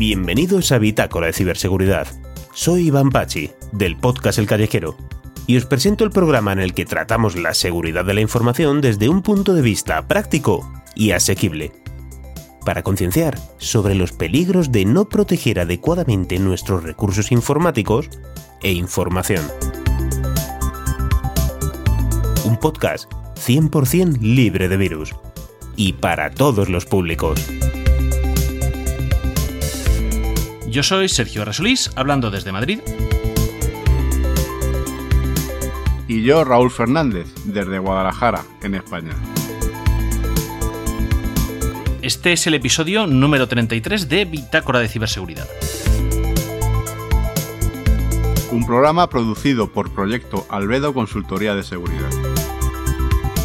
Bienvenidos a Bitácora de Ciberseguridad. Soy Iván Pachi, del podcast El Callejero, y os presento el programa en el que tratamos la seguridad de la información desde un punto de vista práctico y asequible, para concienciar sobre los peligros de no proteger adecuadamente nuestros recursos informáticos e información. Un podcast 100% libre de virus y para todos los públicos. Yo soy Sergio Resolís, hablando desde Madrid. Y yo, Raúl Fernández, desde Guadalajara, en España. Este es el episodio número 33 de Bitácora de Ciberseguridad. Un programa producido por Proyecto Albedo Consultoría de Seguridad.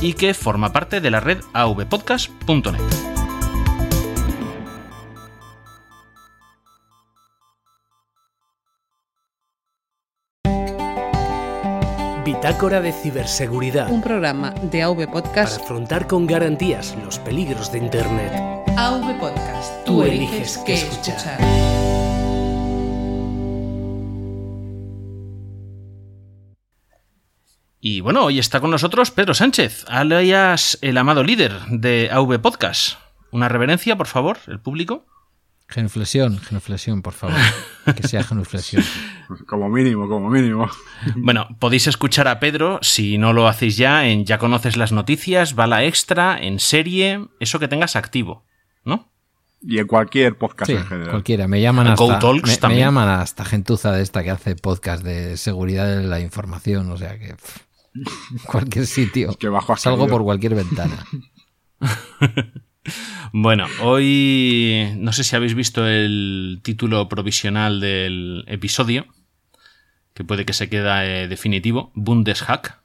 Y que forma parte de la red avpodcast.net. Bitácora de Ciberseguridad. Un programa de AV Podcast. Para afrontar con garantías los peligros de Internet. AV Podcast. Tú, eliges qué escuchar. Y bueno, hoy está con nosotros Pedro Sánchez, alias el amado líder de AV Podcast. Una reverencia, por favor, el público. Genuflexión, genuflexión, por favor. Que sea genuflexión. Como mínimo, como mínimo. Bueno, podéis escuchar a Pedro, si no lo hacéis ya, en Ya conoces las noticias, Bala Extra, en serie, eso que tengas activo, ¿no? Y en cualquier podcast Sí, en general. cualquiera. Me llaman En hasta, Talks me, me también. llaman hasta gentuza de esta que hace podcast de seguridad de la información. O sea que pff, cualquier sitio. Que bajo Salgo por cualquier ventana. Bueno, hoy no sé si habéis visto el título provisional del episodio, que puede que se queda eh, definitivo, Bundeshack.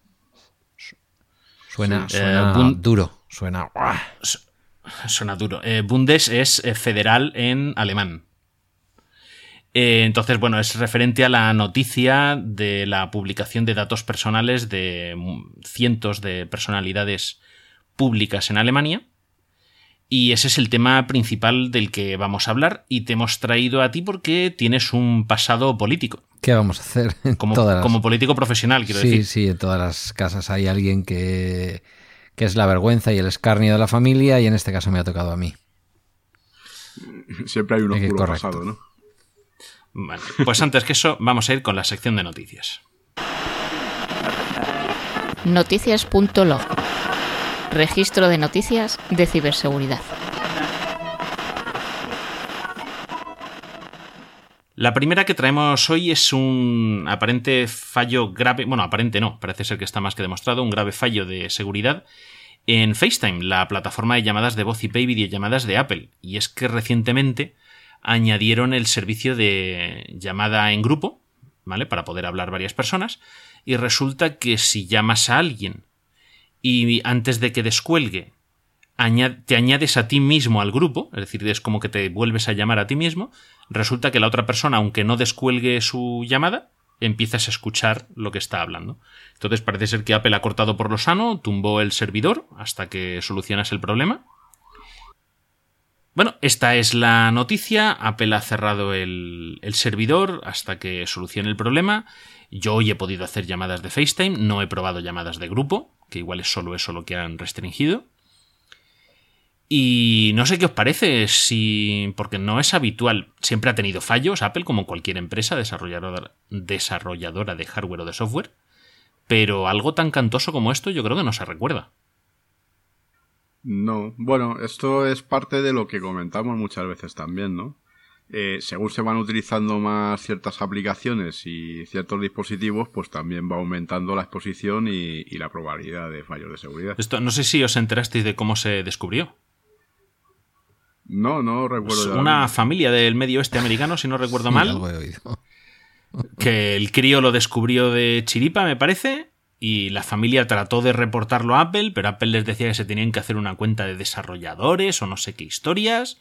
Suena, Eh, bun- duro. Suena. Suena duro. Eh, Bundes es eh, federal en alemán. Eh, entonces, bueno, es referente a la noticia de la publicación de datos personales de cientos de personalidades públicas en Alemania. Y ese es el tema principal del que vamos a hablar y te hemos traído a ti porque tienes un pasado político, ¿Qué vamos a hacer? Como, todas las- como político profesional, quiero sí, decir. sí, en todas las casas hay alguien que, que es la vergüenza y el escarnio de la familia y en este caso me ha tocado a mí. Siempre hay un oscuro correcto. pasado, ¿no? Bueno, pues antes que eso, vamos a ir con la sección de noticias. Noticias.log. Registro de noticias de ciberseguridad. La primera que traemos hoy es un aparente fallo grave, bueno, aparente no, parece ser que está más que demostrado, un grave fallo de seguridad en FaceTime, la plataforma de llamadas de voz IP y videollamadas de Apple. Y es que recientemente añadieron el servicio de llamada en grupo, ¿vale? Para poder hablar varias personas. Y resulta que si llamas a alguien y antes de que descuelgue te añades a ti mismo al grupo, es decir, es como que te vuelves a llamar a ti mismo, resulta que la otra persona, aunque no descuelgue su llamada, empiezas a escuchar lo que está hablando. Entonces parece ser que Apple ha cortado por lo sano, tumbó el servidor hasta que solucionas el problema. Bueno, esta es la noticia. Apple ha cerrado el, el servidor hasta que solucione el problema. Yo hoy he podido hacer llamadas de FaceTime, no he probado llamadas de grupo, que igual es solo eso lo que han restringido. Y no sé qué os parece, si. porque no es habitual. Siempre ha tenido fallos, Apple, como cualquier empresa desarrolladora, desarrolladora de hardware o de software. Pero algo tan cantoso como esto, yo creo que no se recuerda. No, bueno, esto es parte de lo que comentamos muchas veces también, ¿no? Eh, según se van utilizando más ciertas aplicaciones y ciertos dispositivos, pues también va aumentando la exposición y, y la probabilidad de fallos de seguridad. Esto, no sé si os enterasteis de cómo se descubrió. No, no recuerdo. Pues una familia del medio oeste americano, si no recuerdo Sí, mal, algo he oído. que el crío lo descubrió de chiripa, me parece, y la familia trató de reportarlo a Apple, pero Apple les decía que se tenían que hacer una cuenta de desarrolladores o no sé qué historias.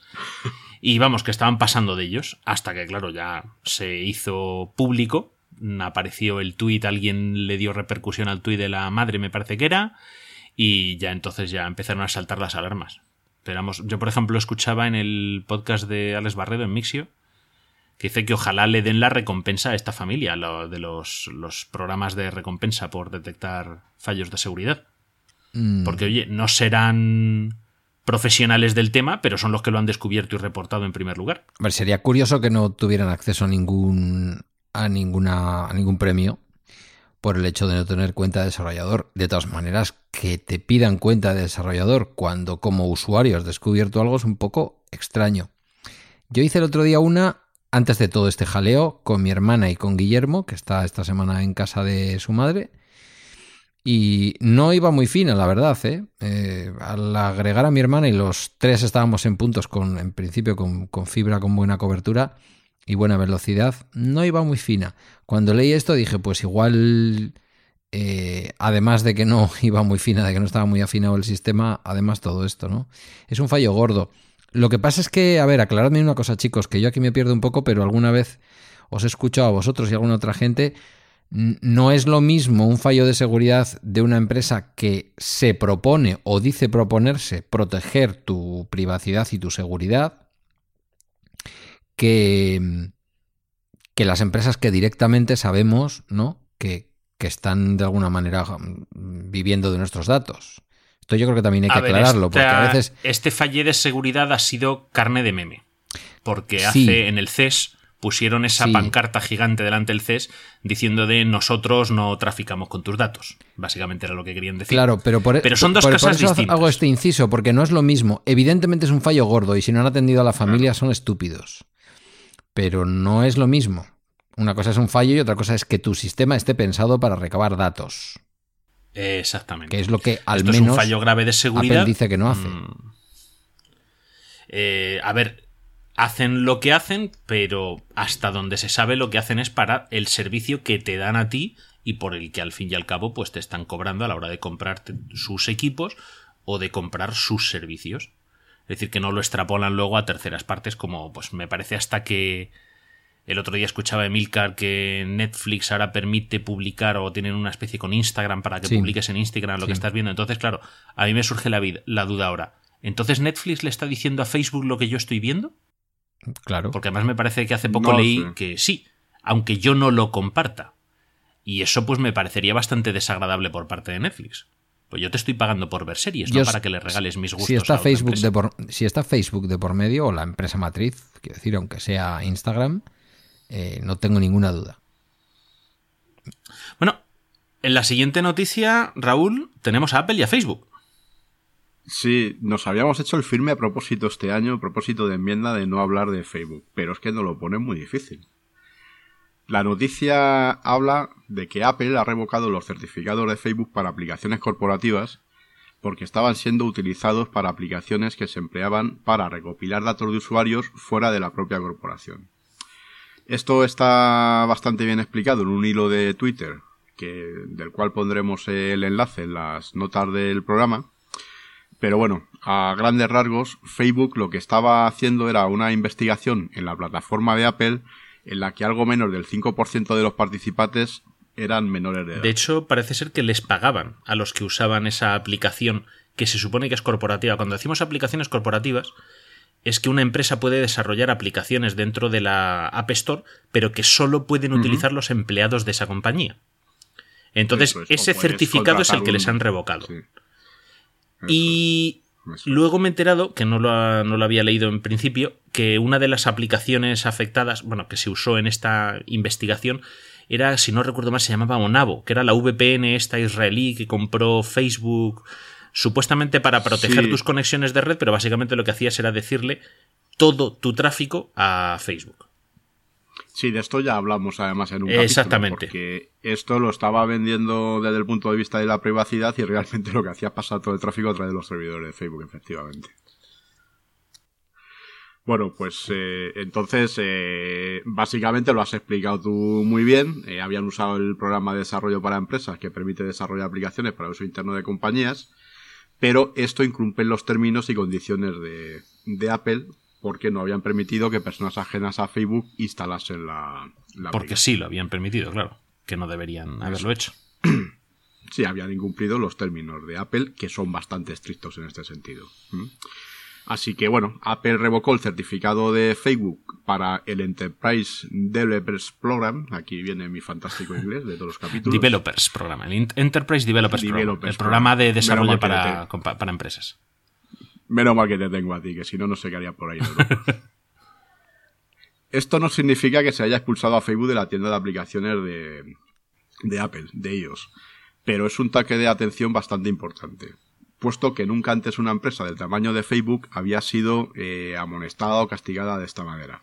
Y vamos, que estaban pasando de ellos, hasta que, claro, ya se hizo público. Apareció el tuit, alguien le dio repercusión al tuit de la madre, me parece que era, y ya entonces ya empezaron a saltar las alarmas. Pero vamos, yo por ejemplo escuchaba en el podcast de Alex Barredo en Mixio, que dice que ojalá le den la recompensa a esta familia, lo de los, los programas de recompensa por detectar fallos de seguridad. Mm. Porque, oye, no serán profesionales del tema, pero son los que lo han descubierto y reportado en primer lugar. A ver, sería curioso que no tuvieran acceso a ningún a ninguna a ningún premio por el hecho de no tener cuenta de desarrollador. De todas maneras, que te pidan cuenta de desarrollador cuando como usuario has descubierto algo es un poco extraño. Yo hice el otro día una antes de todo este jaleo con mi hermana y con Guillermo, que está esta semana en casa de su madre. Y no iba muy fina, la verdad. ¿eh? Eh, al agregar a mi hermana y los tres estábamos en puntos con, en principio, con, fibra con buena cobertura y buena velocidad, no iba muy fina. Cuando leí esto dije, pues igual, eh, además de que no iba muy fina, de que no estaba muy afinado el sistema, además todo esto, ¿no? Es un fallo gordo. Lo que pasa es que, a ver, aclaradme una cosa, chicos, que yo aquí me pierdo un poco, pero alguna vez os he escuchado a vosotros y a alguna otra gente. No es lo mismo un fallo de seguridad de una empresa que se propone o dice proponerse proteger tu privacidad y tu seguridad que, que las empresas que directamente sabemos, ¿no? Que, que están de alguna manera mm, viviendo de nuestros datos. Esto yo creo que también hay que A aclararlo, esta- porque a veces Este falle de seguridad ha sido carne de meme. Porque Sí. hace en el CES pusieron esa Sí. pancarta gigante delante del CES diciendo de nosotros no traficamos con tus datos. Básicamente era lo que querían decir. Claro, pero por, Pero son dos por- por cosas eso distintas. hago este inciso, porque no es lo mismo. Evidentemente es un fallo gordo y si no han atendido a la familia son estúpidos. Pero no es lo mismo. Una cosa es un fallo y otra cosa es que tu sistema esté pensado para recabar datos, Exactamente. que es lo que al Esto menos es un fallo grave de seguridad. Apple dice que no hace. Mm. Eh, a ver, hacen lo que hacen, pero hasta donde se sabe lo que hacen es para el servicio que te dan a ti y por el que al fin y al cabo pues te están cobrando a la hora de comprarte sus equipos o de comprar sus servicios. Es decir, que no lo extrapolan luego a terceras partes como pues me parece hasta que el otro día escuchaba a Emilcar que Netflix ahora permite publicar o tienen una especie con Instagram para que Sí. publiques en Instagram lo que estás viendo. Entonces, claro, a mí me surge la, vid- la duda ahora. ¿Entonces Netflix le está diciendo a Facebook lo que yo estoy viendo? Claro. Porque además me parece que hace poco No leí que sí, aunque yo no lo comparta. Y eso pues me parecería bastante desagradable por parte de Netflix. Pues yo te estoy pagando por ver series, Yo no para que le regales mis gustos. si a está otra Facebook de por, si está Facebook de por medio o la empresa matriz, quiero decir, aunque sea Instagram, eh, no tengo ninguna duda. Bueno, en la siguiente noticia, Raúl, tenemos a Apple y a Facebook. Sí, nos habíamos hecho el firme a propósito este año, a propósito de enmienda de no hablar de Facebook, pero es que nos lo ponen muy difícil. La noticia habla de que Apple ha revocado los certificados de Facebook para aplicaciones corporativas porque estaban siendo utilizados para aplicaciones que se empleaban para recopilar datos de usuarios fuera de la propia corporación. Esto está bastante bien explicado en un hilo de Twitter, que, del cual pondremos el enlace en las notas del programa. Pero bueno, a grandes rasgos, Facebook lo que estaba haciendo era una investigación en la plataforma de Apple en la que algo menos del 5% de los participantes eran menores de edad. De hecho, parece ser que les pagaban a los que usaban esa aplicación que se supone que es corporativa. Cuando decimos aplicaciones corporativas, es que una empresa puede desarrollar aplicaciones dentro de la App Store, pero que solo pueden utilizar los empleados de esa compañía. Entonces, es, ese certificado es el que les han revocado. Sí. Y luego me he enterado, que no lo, ha- no lo había leído en principio, que una de las aplicaciones afectadas, bueno, que se usó en esta investigación, era, si no recuerdo mal, se llamaba Onavo, que era la VPN esta israelí que compró Facebook supuestamente para proteger Sí. tus conexiones de red, pero básicamente lo que hacías era decirle todo tu tráfico a Facebook. Sí, de esto ya hablamos además en un Exactamente. capítulo, porque esto lo estaba vendiendo desde el punto de vista de la privacidad y realmente lo que hacía es pasar todo el tráfico a través de los servidores de Facebook, efectivamente. Bueno, pues eh, entonces eh, básicamente lo has explicado tú muy bien. Eh, habían usado el programa de desarrollo para empresas que permite desarrollar aplicaciones para uso interno de compañías, pero esto incumple los términos y condiciones de, de Apple porque no habían permitido que personas ajenas a Facebook instalasen la, la Porque aplicación. sí, lo habían permitido, claro, que no deberían haberlo hecho. Sí, habían incumplido los términos de Apple, que son bastante estrictos en este sentido. ¿Mm? Así que bueno, Apple revocó el certificado de Facebook para el Enterprise Developers Program. Aquí viene mi fantástico inglés de todos los capítulos. Developers Program, el Enterprise Developers, Program, el programa de desarrollo para empresas. Menos mal que te tengo a ti, que si no, no sé qué haría por ahí. Esto no significa que se haya expulsado a Facebook de la tienda de aplicaciones de, de Apple, de ellos. Pero es un taque de atención bastante importante. Puesto que nunca antes una empresa del tamaño de Facebook había sido eh, amonestada o castigada de esta manera.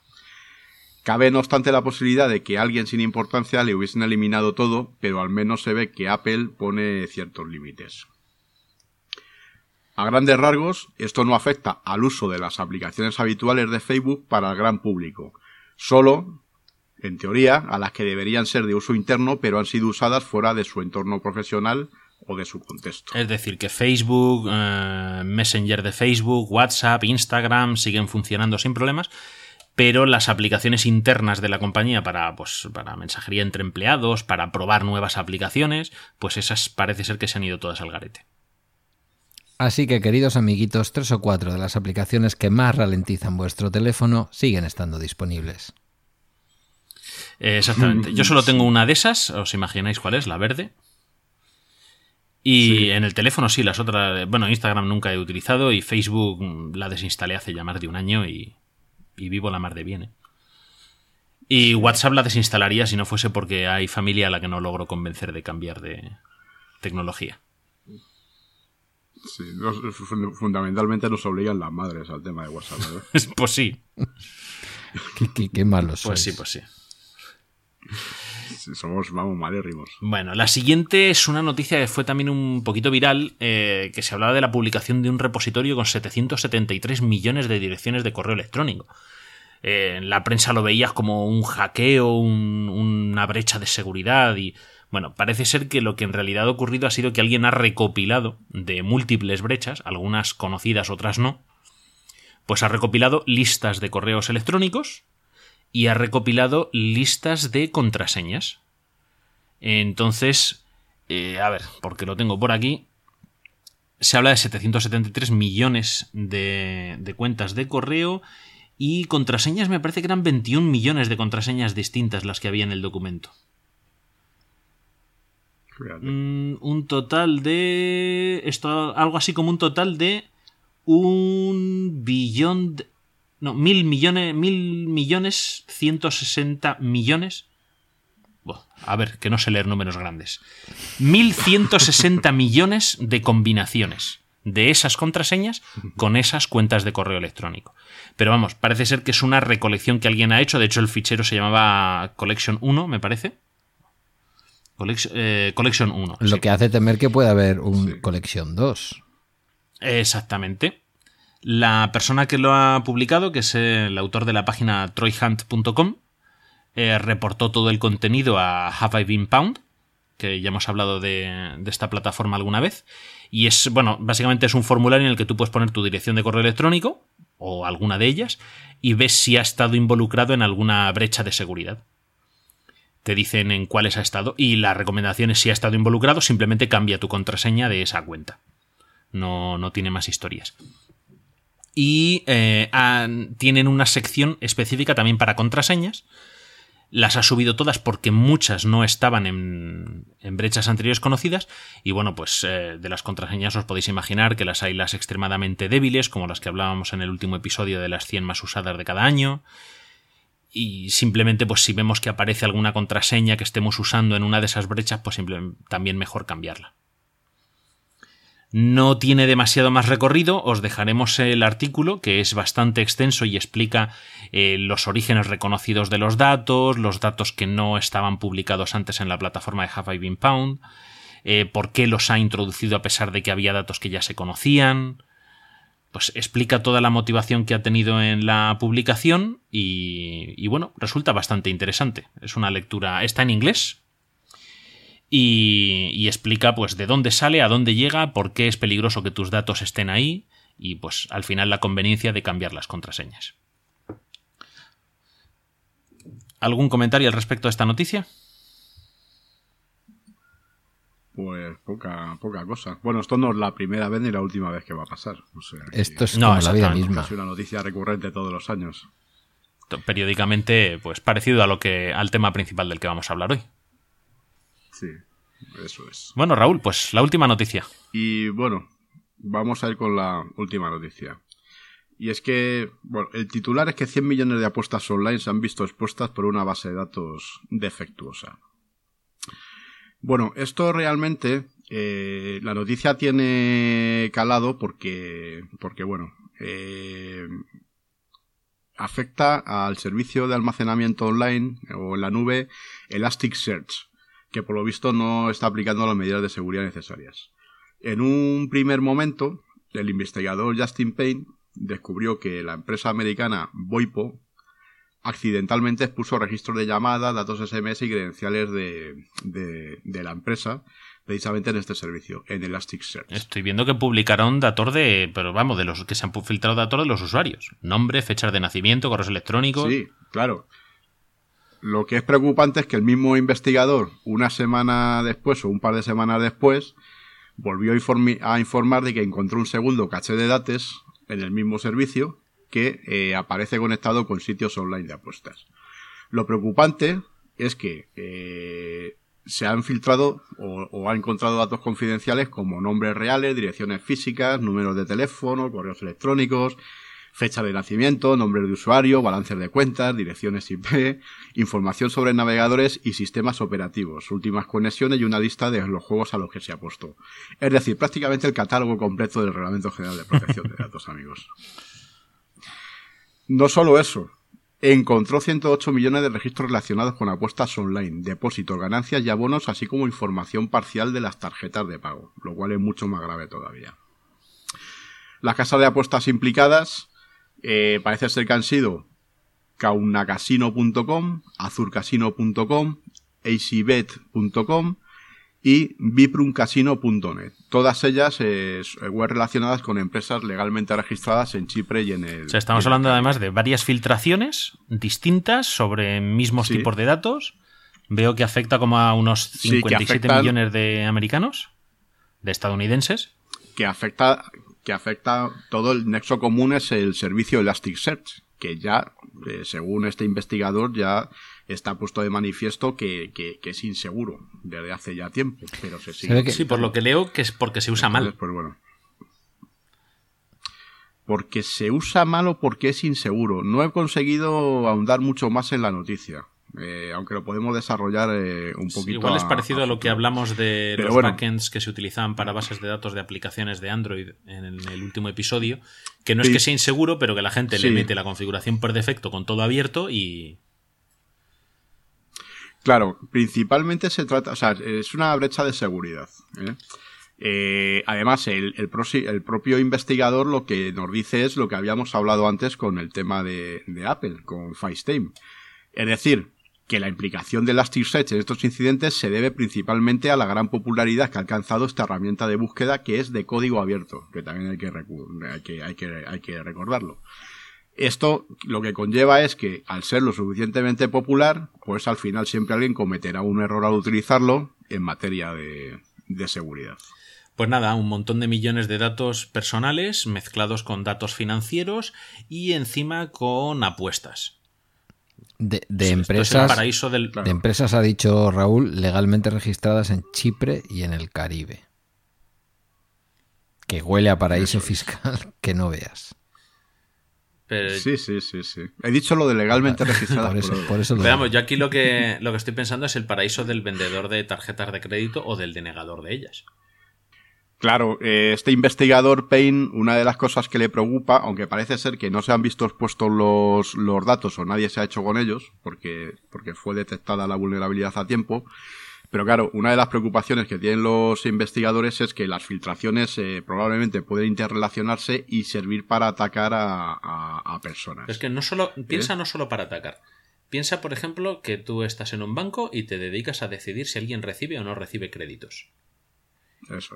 Cabe no obstante la posibilidad de que alguien sin importancia le hubiesen eliminado todo, pero al menos se ve que Apple pone ciertos límites. A grandes rasgos, esto no afecta al uso de las aplicaciones habituales de Facebook para el gran público. Solo, en teoría, a las que deberían ser de uso interno, pero han sido usadas fuera de su entorno profesional o de su contexto. Es decir, que Facebook, eh, Messenger de Facebook, WhatsApp, Instagram siguen funcionando sin problemas, pero las aplicaciones internas de la compañía para, pues, para mensajería entre empleados, para probar nuevas aplicaciones, pues esas parece ser que se han ido todas al garete. Así que, queridos amiguitos, tres o cuatro de las aplicaciones que más ralentizan vuestro teléfono siguen estando disponibles. Eh, exactamente. Yo solo tengo una de esas, os imagináis cuál es, la verde. Y en el teléfono sí, las otras, bueno, Instagram nunca he utilizado y Facebook mm, la desinstalé hace ya más de un año y, y vivo la mar de bien. ¿eh? Y WhatsApp la desinstalaría si no fuese porque hay familia a la que no logro convencer de cambiar de tecnología. Sí, nos- fundamentalmente nos obligan las madres al tema de WhatsApp. ¿verdad? pues sí, Qué, qué- qué malos pues sois. sí, pues sí. Sí, Somos, vamos, malérrimos. Bueno, la siguiente es una noticia que fue también un poquito viral, eh, que se hablaba de la publicación de un repositorio con 773 millones de direcciones de correo electrónico. Eh, en la prensa lo veías como un hackeo, un- una brecha de seguridad y... Bueno, parece ser que lo que en realidad ha ocurrido ha sido que alguien ha recopilado de múltiples brechas, algunas conocidas, otras no, pues ha recopilado listas de correos electrónicos y ha recopilado listas de contraseñas. Entonces, eh, a ver, porque lo tengo por aquí. Se habla de 773 millones de, de cuentas de correo y contraseñas, me parece que eran 21 millones de contraseñas distintas las que había en el documento. Mm, un total de. Esto, algo así como un total de. Un billón. de- no, mil millones. Mil millones. 160 millones. A ver, que no sé leer números grandes. 1160 millones de combinaciones de esas contraseñas con esas cuentas de correo electrónico. Pero vamos, parece ser que es una recolección que alguien ha hecho. De hecho, el fichero se llamaba Collection 1, me parece. Collection, eh, Collection 1. Lo sí. que hace temer que pueda haber un Collection 2. Exactamente. La persona que lo ha publicado, que es el autor de la página troyhunt.com, eh, reportó todo el contenido a Have I Been Pound, que ya hemos hablado de, de esta plataforma alguna vez. Y es, bueno, básicamente es un formulario en el que tú puedes poner tu dirección de correo electrónico, o alguna de ellas, y ves si ha estado involucrado en alguna brecha de seguridad. Te dicen en cuáles ha estado, y la recomendación es si ha estado involucrado, simplemente cambia tu contraseña de esa cuenta. No, no tiene más historias. Y eh, tienen una sección específica también para contraseñas. Las ha subido todas porque muchas no estaban en, en brechas anteriores conocidas. Y bueno, pues eh, de las contraseñas os podéis imaginar que las hay las extremadamente débiles, como las que hablábamos en el último episodio de las 100 más usadas de cada año. Y simplemente, pues si vemos que aparece alguna contraseña que estemos usando en una de esas brechas, pues también mejor cambiarla. No tiene demasiado más recorrido, os dejaremos el artículo, que es bastante extenso y explica eh, los orígenes reconocidos de los datos, los datos que no estaban publicados antes en la plataforma de Have I Been por qué los ha introducido a pesar de que había datos que ya se conocían. Pues explica toda la motivación que ha tenido en la publicación y, bueno, resulta bastante interesante. Es una lectura, está en inglés, y, y explica pues de dónde sale, a dónde llega, por qué es peligroso que tus datos estén ahí y pues al final la conveniencia de cambiar las contraseñas. ¿Algún comentario al respecto de esta noticia? Pues poca, poca cosa. Bueno, esto no es la primera vez ni la última vez que va a pasar. esto es como la vida misma. Es una noticia recurrente todos los años. Periódicamente, pues parecido a lo que, al tema principal del que vamos a hablar hoy. Sí, eso es. Bueno, Raúl, pues la última noticia. Y bueno, vamos a ir con la última noticia. Y es que, bueno, el titular es que 100 millones de apuestas online se han visto expuestas por una base de datos defectuosa. Bueno, esto realmente, eh, la noticia tiene calado porque, porque bueno, eh, afecta al servicio de almacenamiento online o en la nube Elasticsearch, que por lo visto no está aplicando las medidas de seguridad necesarias. En un primer momento, el investigador Justin Payne descubrió que la empresa americana Voipo accidentalmente expuso registros de llamada, datos SMS y credenciales de, de, la empresa precisamente en este servicio, en Elasticsearch. Estoy viendo que publicaron datos de, pero vamos, de los que se han filtrado datos de los usuarios. Nombre, fechas de nacimiento, correos electrónicos. Sí, claro. Lo que es preocupante es que el mismo investigador, una semana después o un par de semanas después, volvió a, informar de que encontró un segundo caché de datos en el mismo servicio que eh, aparece conectado con sitios online de apuestas. Lo preocupante es que eh, se han filtrado o, o han encontrado datos confidenciales como nombres reales, direcciones físicas, números de teléfono, correos electrónicos, fecha de nacimiento, nombre de usuario, balances de cuentas, direcciones IP, información sobre navegadores y sistemas operativos, últimas conexiones y una lista de los juegos a los que se ha puesto. Es decir, prácticamente el catálogo completo del Reglamento General de Protección de Datos, amigos. No solo eso, encontró 108 millones de registros relacionados con apuestas online, depósitos, ganancias y abonos, así como información parcial de las tarjetas de pago, lo cual es mucho más grave todavía. Las casas de apuestas implicadas eh, parece ser que han sido kaunacasino.com, azurcasino.com, acbet.com y viprumcasino.net. Todas ellas eh, web relacionadas con empresas legalmente registradas en Chipre y en el... estamos hablando además de varias filtraciones distintas sobre mismos tipos de datos. Veo que afecta como a unos 57 millones de americanos, de estadounidenses. Que afecta que afecta todo el nexo común es el servicio Elasticsearch, que ya, eh, según este investigador, ya está puesto de manifiesto que, es inseguro desde hace ya tiempo, pero se sigue. Sí, por lo que leo que es porque se usa mal. Pues bueno. Porque se usa mal o porque es inseguro. No he conseguido ahondar mucho más en la noticia. Eh, aunque lo podemos desarrollar eh, un poquito. igual es parecido a, lo que hablamos de los backends que se utilizaban para bases de datos de aplicaciones de Android en el, último episodio, que no es que sea inseguro, pero que la gente le mete la configuración por defecto con todo abierto y... Claro, principalmente se trata, o sea, es una brecha de seguridad. ¿eh? además, el, el, propio investigador lo que nos dice es lo que habíamos hablado antes con el tema de, Apple, con FaceTime. Es decir, que la implicación de Elasticsearch en estos incidentes se debe principalmente a la gran popularidad que ha alcanzado esta herramienta de búsqueda que es de código abierto, que también hay que, hay que, hay que, recordarlo. Esto lo que conlleva es que al ser lo suficientemente popular, pues al final siempre alguien cometerá un error al utilizarlo en materia de, de seguridad. Pues nada, un montón de millones de datos personales mezclados con datos financieros y encima con apuestas. De, empresas. De empresas, ha dicho Raúl, legalmente registradas en Chipre y en el Caribe. Que huele a paraíso fiscal que no veas. Sí, sí, sí, sí. He dicho lo de legalmente registradas. por eso, Veamos, yo aquí lo que, lo que estoy pensando es el paraíso del vendedor de tarjetas de crédito o del denegador de ellas. Claro, eh, este investigador Payne, una de las cosas que le preocupa, aunque parece ser que no se han visto expuestos los, los datos o nadie se ha hecho con ellos, porque, porque fue detectada la vulnerabilidad a tiempo, pero claro, una de las preocupaciones que tienen los investigadores es que las filtraciones eh, probablemente pueden interrelacionarse y servir para atacar a, a, personas. Es que no solo, piensa ¿Eh? no solo para atacar. Piensa, por ejemplo, que tú estás en un banco y te dedicas a decidir si alguien recibe o no recibe créditos.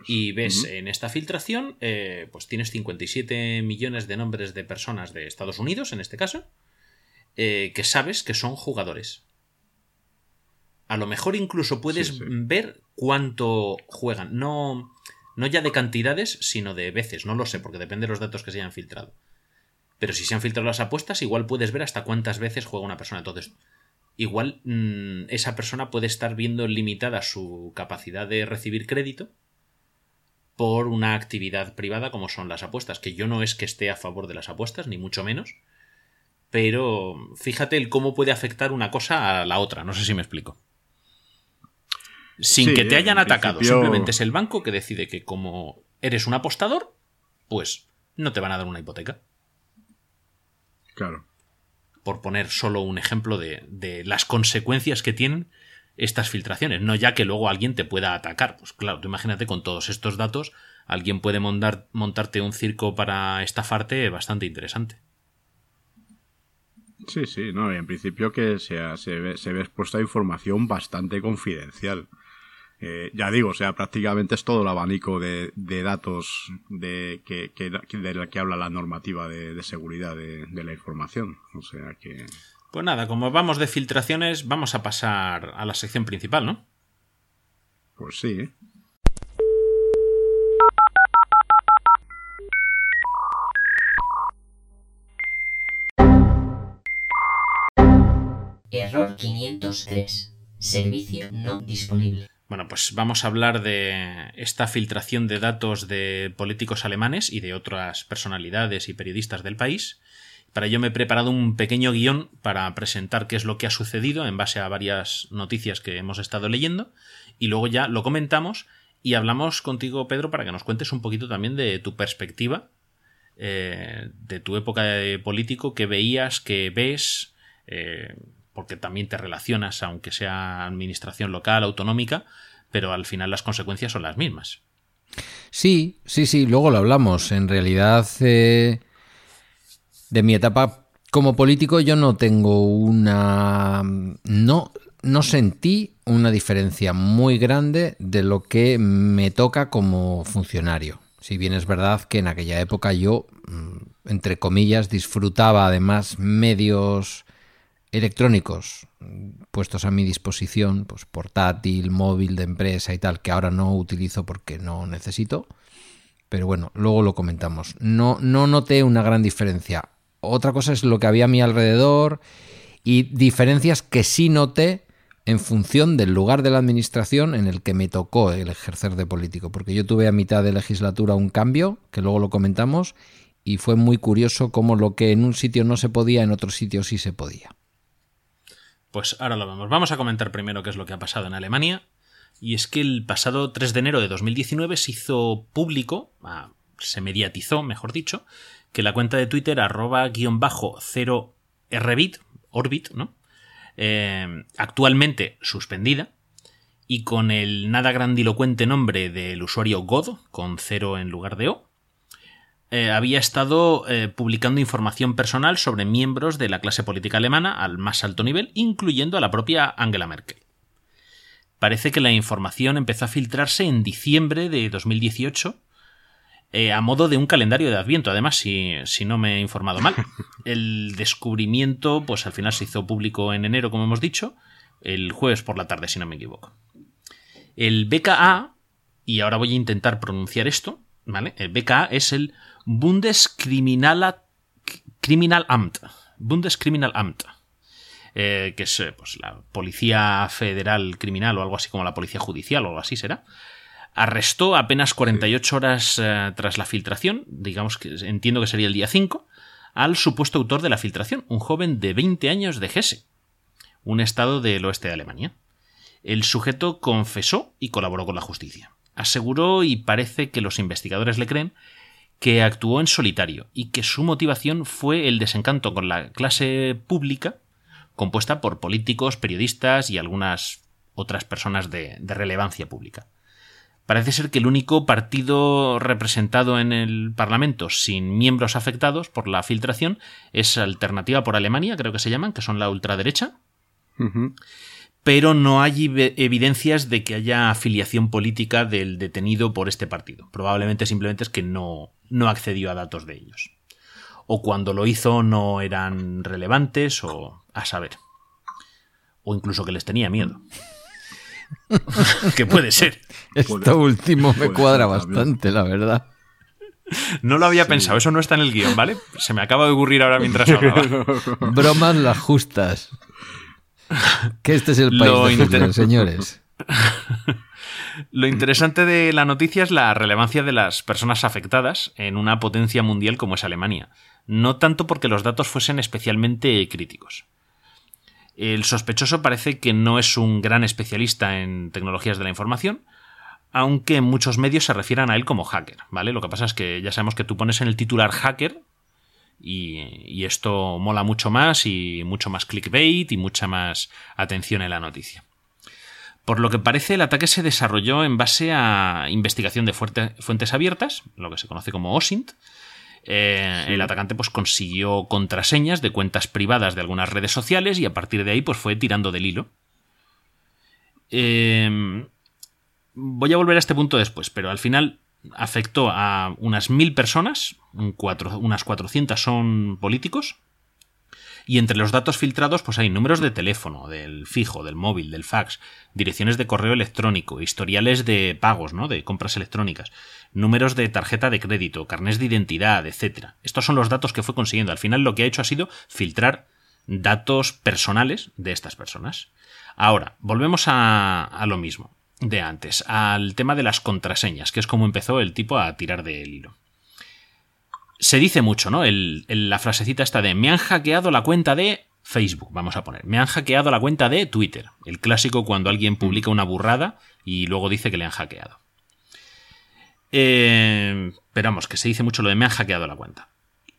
Y ves en esta filtración, eh, pues tienes 57 millones de nombres de personas de Estados Unidos, en este caso, eh, que sabes que son jugadores. A lo mejor incluso puedes Sí, sí. ver cuánto juegan. No, no ya de cantidades, sino de veces. No lo sé, porque depende de los datos que se hayan filtrado. Pero si se han filtrado las apuestas, igual puedes ver hasta cuántas veces juega una persona. Entonces, igual mm, esa persona puede estar viendo limitada su capacidad de recibir crédito por una actividad privada como son las apuestas, que yo no es que esté a favor de las apuestas, ni mucho menos, pero fíjate el cómo puede afectar una cosa a la otra, no sé si me explico. Sin Sí, que te hayan atacado, principio- simplemente es el banco que decide que como eres un apostador, pues no te van a dar una hipoteca Claro. por poner solo un ejemplo de, de las consecuencias que tienen estas filtraciones, no ya que luego alguien te pueda atacar. Pues claro, tú imagínate con todos estos datos, alguien puede montar, montarte un circo para estafarte bastante interesante. Sí, sí, no, y en principio que sea, se, ve, se ve expuesta a información bastante confidencial. Eh, ya digo, o sea, prácticamente es todo el abanico de, de datos de que, de la que habla la normativa de, de seguridad de, de la información. O sea que. Pues nada, como vamos de filtraciones, vamos a pasar a la sección principal, ¿no? Pues sí, ¿eh? Error 503. Servicio no disponible. Bueno, pues vamos a hablar de esta filtración de datos de políticos alemanes y de otras personalidades y periodistas del país. Para ello me he preparado un pequeño guion para presentar qué es lo que ha sucedido en base a varias noticias que hemos estado leyendo y luego ya lo comentamos y hablamos contigo, Pedro, para que nos cuentes un poquito también de tu perspectiva, eh, de tu época de político, que veías, que ves, eh, porque también te relacionas, aunque sea administración local, autonómica, pero al final las consecuencias son las mismas. Sí, sí, sí, luego lo hablamos. En realidad, eh, de mi etapa como político, yo no tengo una. No, no sentí una diferencia muy grande de lo que me toca como funcionario. Si bien es verdad que en aquella época yo, mm, entre comillas, disfrutaba además medios electrónicos puestos a mi disposición, pues portátil, móvil de empresa y tal, que ahora no utilizo porque no necesito. Pero bueno, luego lo comentamos. No, no noté una gran diferencia. Otra cosa es lo que había a mi alrededor y diferencias que sí noté en función del lugar de la administración en el que me tocó el ejercer de político. Porque yo tuve a mitad de legislatura un cambio, que luego lo comentamos, y fue muy curioso cómo lo que en un sitio no se podía, en otro sitio sí se podía. Pues ahora lo vamos. Vamos a comentar primero qué es lo que ha pasado en Alemania. Y es que el pasado 3 de enero de 2019 se hizo público, ah, se mediatizó, mejor dicho, que la cuenta de Twitter arroba guion bajo 0 rbit, orbit, ¿no? Eh, actualmente suspendida, y con el nada grandilocuente nombre del usuario God, con cero en lugar de O, eh, había estado eh, publicando información personal sobre miembros de la clase política alemana al más alto nivel, incluyendo a la propia Angela Merkel. Parece que la información empezó a filtrarse en diciembre de 2018 eh, a modo de un calendario de Adviento, además, si, si no me he informado mal. El descubrimiento, pues al final se hizo público en enero, como hemos dicho, el jueves por la tarde, si no me equivoco. El BKA, y ahora voy a intentar pronunciar esto, ¿vale? El BKA es el Bundeskriminalamt. Bundeskriminalamt. Eh, que es eh, pues, la Policía Federal Criminal o algo así como la Policía Judicial o algo así será. Arrestó apenas 48 horas eh, tras la filtración, digamos que entiendo que sería el día 5, al supuesto autor de la filtración, un joven de 20 años de Hesse, un estado del oeste de Alemania. El sujeto confesó y colaboró con la justicia. Aseguró, y parece que los investigadores le creen, que actuó en solitario y que su motivación fue el desencanto con la clase pública, compuesta por políticos, periodistas y algunas otras personas de, relevancia pública. Parece ser que el único partido representado en el Parlamento sin miembros afectados por la filtración es Alternativa por Alemania, creo que se llaman, que son la ultraderecha. Pero no hay ev- evidencias de que haya afiliación política del detenido por este partido. Probablemente simplemente es que no, no accedió a datos de ellos. O cuando lo hizo no eran relevantes o a saber. O incluso que les tenía miedo. que puede ser. Esto último me cuadra bastante, la verdad. No lo había pensado, eso no está en el guion, ¿vale? Se me acaba de ocurrir ahora mientras hablaba. Bromas las justas. Que este es el país Lo de Hitler, inter- señores. Lo interesante de la noticia es la relevancia de las personas afectadas en una potencia mundial como es Alemania. No tanto porque los datos fuesen especialmente críticos. El sospechoso parece que no es un gran especialista en tecnologías de la información, aunque muchos medios se refieran a él como hacker, ¿vale? Lo que pasa es que ya sabemos que tú pones en el titular hacker y, y esto mola mucho más y mucho más clickbait y mucha más atención en la noticia. Por lo que parece, el ataque se desarrolló en base a investigación de fuerte- fuentes abiertas, lo que se conoce como OSINT. Eh, El atacante pues, consiguió contraseñas de cuentas privadas de algunas redes sociales y a partir de ahí pues, fue tirando del hilo. Eh, voy a volver a este punto después, pero al final afectó a unas mil personas, unas 400 son políticos, y entre los datos filtrados, pues hay números de teléfono, del fijo, del móvil, del fax, direcciones de correo electrónico, historiales de pagos, ¿no? De compras electrónicas, números de tarjeta de crédito, carnés de identidad, etc. Estos son los datos que fue consiguiendo. Al final lo que ha hecho ha sido filtrar datos personales de estas personas. Ahora, volvemos a lo mismo de antes, al tema de las contraseñas, que es como empezó el tipo a tirar del hilo se dice mucho, ¿no? El- la frasecita esta de me han hackeado la cuenta de Facebook, vamos a poner. Me han hackeado la cuenta de Twitter. El clásico cuando alguien publica una burrada y luego dice que le han hackeado. Eh, pero vamos, que se dice mucho lo de me han hackeado la cuenta.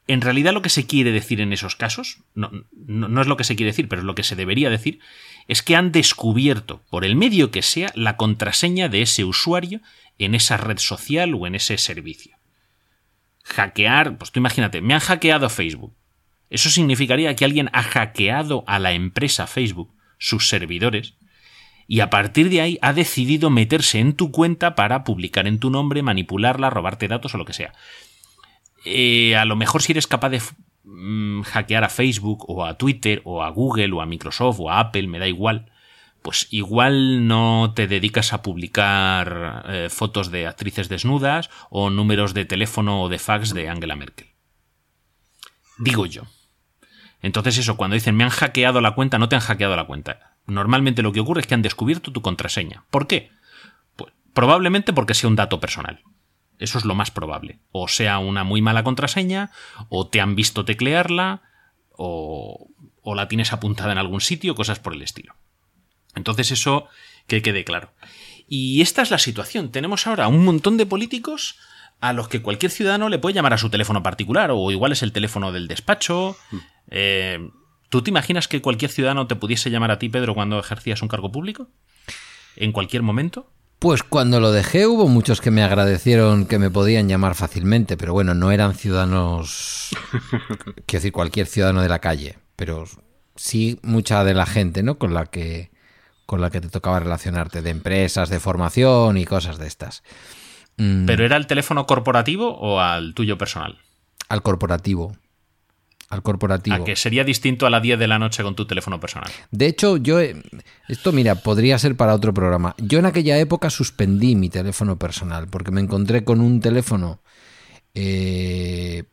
En realidad lo que se quiere decir en esos casos, no, no- no es lo que se quiere decir, pero es lo que se debería decir, es que han descubierto, por el medio que sea, la contraseña de ese usuario en esa red social o en ese servicio hackear, pues tú imagínate, me han hackeado Facebook. Eso significaría que alguien ha hackeado a la empresa Facebook, sus servidores, y a partir de ahí ha decidido meterse en tu cuenta para publicar en tu nombre, manipularla, robarte datos o lo que sea. Eh, a lo mejor si eres capaz de mm, hackear a Facebook o a Twitter o a Google o a Microsoft o a Apple, me da igual, pues igual no te dedicas a publicar eh, fotos de actrices desnudas o números de teléfono o de fax de Angela Merkel. Digo yo. Entonces eso, cuando dicen me han hackeado la cuenta, no te han hackeado la cuenta. Normalmente lo que ocurre es que han descubierto tu contraseña. ¿Por qué? Pues probablemente porque sea un dato personal. Eso es lo más probable. O sea una muy mala contraseña, o te han visto teclearla, o, o la tienes apuntada en algún sitio, cosas por el estilo. Entonces eso que quede claro. Y esta es la situación. Tenemos ahora un montón de políticos a los que cualquier ciudadano le puede llamar a su teléfono particular o igual es el teléfono del despacho. Eh, ¿Tú te imaginas que cualquier ciudadano te pudiese llamar a ti, Pedro, cuando ejercías un cargo público? ¿En cualquier momento? Pues cuando lo dejé hubo muchos que me agradecieron que me podían llamar fácilmente, pero bueno, no eran ciudadanos, quiero decir, cualquier ciudadano de la calle, pero sí mucha de la gente, ¿no? Con la que con la que te tocaba relacionarte, de empresas, de formación y cosas de estas. Mm, ¿Pero era el teléfono corporativo o al tuyo personal? al corporativo. Al corporativo. A que sería distinto a las 10 de la noche con tu teléfono personal. De hecho, yo. eh, Esto, mira, podría ser para otro programa. Yo en aquella época suspendí mi teléfono personal porque me encontré con un teléfono. eh,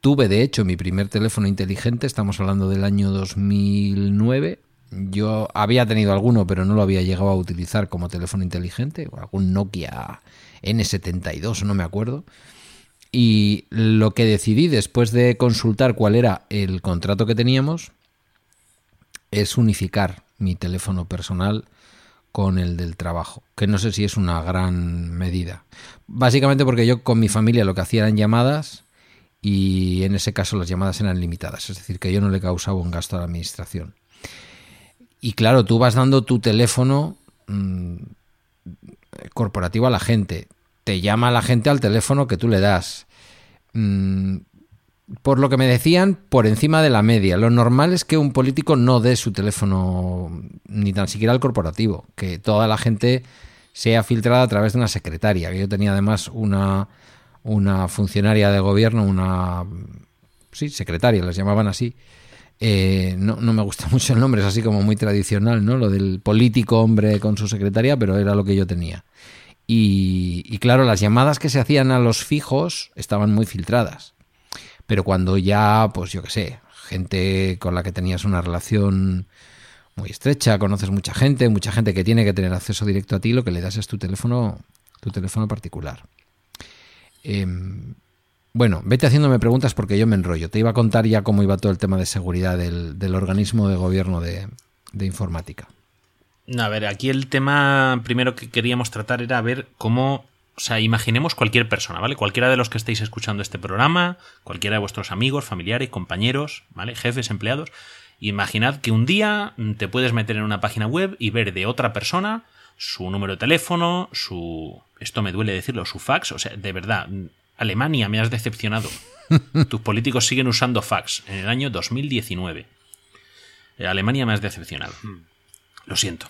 tuve, de hecho, mi primer teléfono inteligente. Estamos hablando del año 2009. Yo había tenido alguno, pero no lo había llegado a utilizar como teléfono inteligente. o Algún Nokia N72, no me acuerdo. Y lo que decidí después de consultar cuál era el contrato que teníamos es unificar mi teléfono personal con el del trabajo, que no sé si es una gran medida. Básicamente porque yo con mi familia lo que hacía eran llamadas y en ese caso las llamadas eran limitadas, es decir, que yo no le causaba un gasto a la administración. Y claro, tú vas dando tu teléfono mm, corporativo a la gente, te llama la gente al teléfono que tú le das. Mm, por lo que me decían, por encima de la media. Lo normal es que un político no dé su teléfono ni tan siquiera al corporativo, que toda la gente sea filtrada a través de una secretaria. Yo tenía además una, una funcionaria de gobierno, una sí, secretaria, les llamaban así, Eh, no, no me gusta mucho el nombre, es así como muy tradicional, ¿no? Lo del político hombre con su secretaria, pero era lo que yo tenía. Y, claro, las llamadas que se hacían a los fijos estaban muy filtradas. Pero cuando ya, pues yo qué sé, gente con la que tenías una relación muy estrecha, conoces mucha gente, mucha gente que tiene que tener acceso directo a ti, lo que le das es tu teléfono, tu teléfono particular. Em, bueno, vete haciéndome preguntas porque yo me enrollo. Te iba a contar ya cómo iba todo el tema de seguridad del, organismo de gobierno de informática. A ver, aquí el tema primero que queríamos tratar era ver cómo, o sea, imaginemos cualquier persona, ¿vale? Cualquiera de los que estéis escuchando este programa, cualquiera de vuestros amigos, familiares, compañeros, ¿vale? Jefes, empleados. Imaginad que un día te puedes meter en una página web y ver de otra persona su número de teléfono, su... Esto me duele decirlo, su fax. O sea, de verdad, Alemania me has decepcionado. Tus políticos siguen usando fax en el año 2019. Alemania me has decepcionado. Lo siento.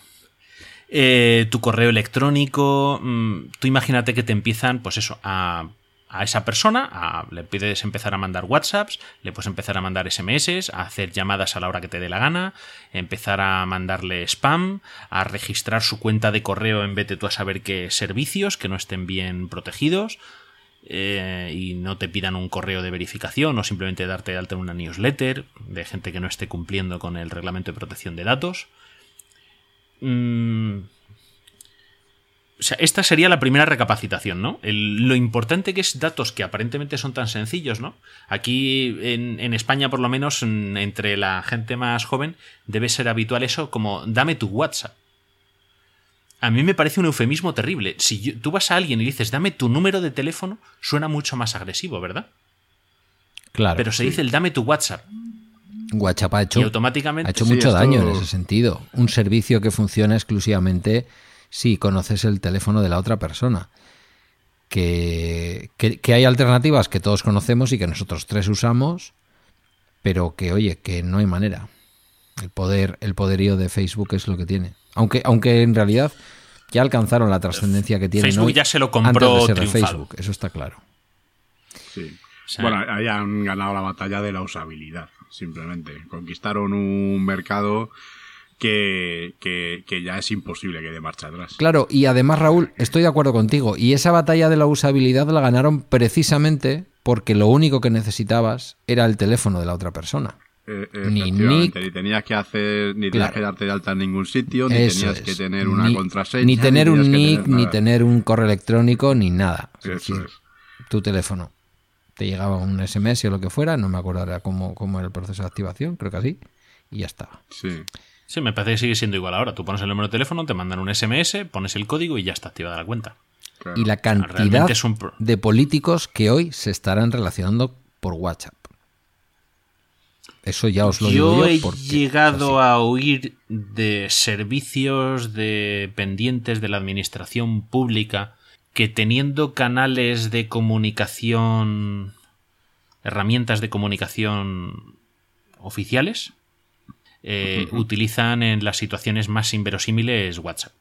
Eh, tu correo electrónico. mmm, tú imagínate que te empiezan, pues eso, a, a esa persona, a- le puedes empezar a mandar WhatsApps, le puedes empezar a mandar SMS, a hacer llamadas a la hora que te dé la gana, empezar a mandarle spam, a registrar su cuenta de correo en vez de tú a saber qué servicios que no estén bien protegidos. eh, y no te pidan un correo de verificación o simplemente darte de alta en una newsletter de gente que no esté cumpliendo con el reglamento de protección de datos. Mm, o sea, esta sería la primera recapacitación, ¿no? El- lo importante que es datos que aparentemente son tan sencillos, ¿no? Aquí en, en España, por lo menos, en- entre la gente más joven, debe ser habitual eso como dame tu WhatsApp. A mí me parece un eufemismo terrible. Si yo- tú vas a alguien y dices dame tu número de teléfono, suena mucho más agresivo, ¿verdad? Claro. Pero se dice el dame tu WhatsApp. WhatsApp ha hecho, Y automáticamente... ha hecho Sí, mucho esto- daño en ese sentido. Un servicio que funciona exclusivamente si conoces el teléfono de la otra persona. Que, que- que hay alternativas que todos conocemos y que nosotros tres usamos, pero que, oye, que no hay manera. El poder, el poderío de Facebook es lo que tiene. Aunque, aunque en realidad ya alcanzaron la trascendencia que tienen Facebook hoy ya se lo antes compró de ser de triunfado. Facebook, eso está claro. Sí. O sea, Bueno, ahí han ganado la batalla de la usabilidad, simplemente. Conquistaron un mercado que, que, que ya es imposible que dé marcha atrás. Claro, y además, Raúl, estoy de acuerdo contigo. Y esa batalla de la usabilidad la ganaron precisamente porque lo único que necesitabas era el teléfono de la otra persona. Eh, Ni efectivamente, nick. Ni tenías que hacer, ni tenías Claro. que darte de alta en ningún sitio, ni Eso tenías es. que tener una Ni- contraseña. Ni tener un nick, ni tener un correo electrónico, ni nada. Es Eso decir, es. tu teléfono. Te llegaba un SMS o lo que fuera, no me acuerdo ahora cómo, cómo era el proceso de activación, creo que así, y ya estaba. Sí. Sí, me parece que sigue siendo igual ahora. Tú pones el número de teléfono, te mandan un SMS, pones el código y ya está activada la cuenta. claro. Y la cantidad es un de políticos que hoy se estarán relacionando por WhatsApp. Eso ya os lo Yo digo yo. he porque es llegado a oír de servicios dependientes de la administración pública que teniendo canales de comunicación, herramientas de comunicación oficiales, eh, utilizan en las situaciones más inverosímiles WhatsApp.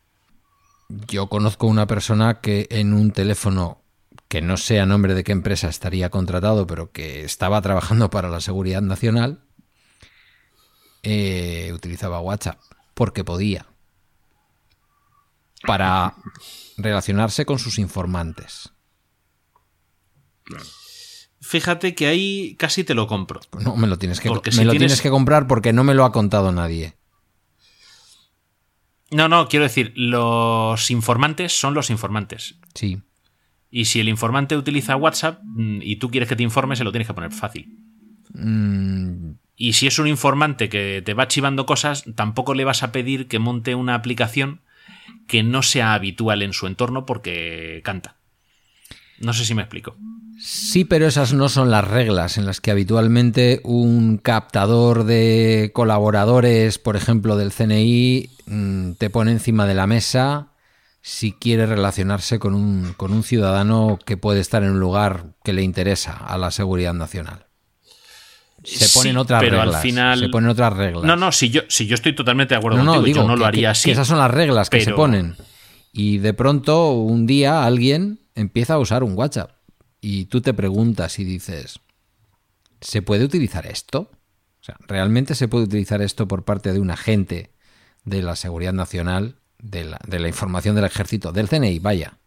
Yo conozco una persona que en un teléfono que no sé a nombre de qué empresa estaría contratado, pero que estaba trabajando para la seguridad nacional, eh, utilizaba WhatsApp porque podía para relacionarse con sus informantes. Fíjate que ahí casi te lo compro. No, me lo tienes que, Porque me si lo tienes- tienes que comprar porque no me lo ha contado nadie. No, no, quiero decir, los informantes son los informantes. Sí. Y si el informante utiliza WhatsApp mm, y tú quieres que te informe, se lo tienes que poner fácil. Mm, Y si es un informante que te va chivando cosas, tampoco le vas a pedir que monte una aplicación que no sea habitual en su entorno porque canta. No sé si me explico. Sí, pero esas no son las reglas en las que habitualmente un captador de colaboradores, por ejemplo, del CNI, mm, te pone encima de la mesa si quiere relacionarse con un, con un ciudadano que puede estar en un lugar que le interesa a la seguridad nacional. Se Sí, ponen otras pero al reglas. final- Se ponen otras reglas. No, no, si yo, si yo estoy totalmente de acuerdo No, no, contigo, digo yo no que, lo haría que- así. que esas son las reglas que se ponen. Y de pronto, un día, alguien empieza a usar un WhatsApp. Y tú te preguntas y dices, ¿se puede utilizar esto? O sea, ¿realmente se puede utilizar esto por parte de un agente de la Seguridad Nacional, de la, de la información del ejército, del CNI? Vaya.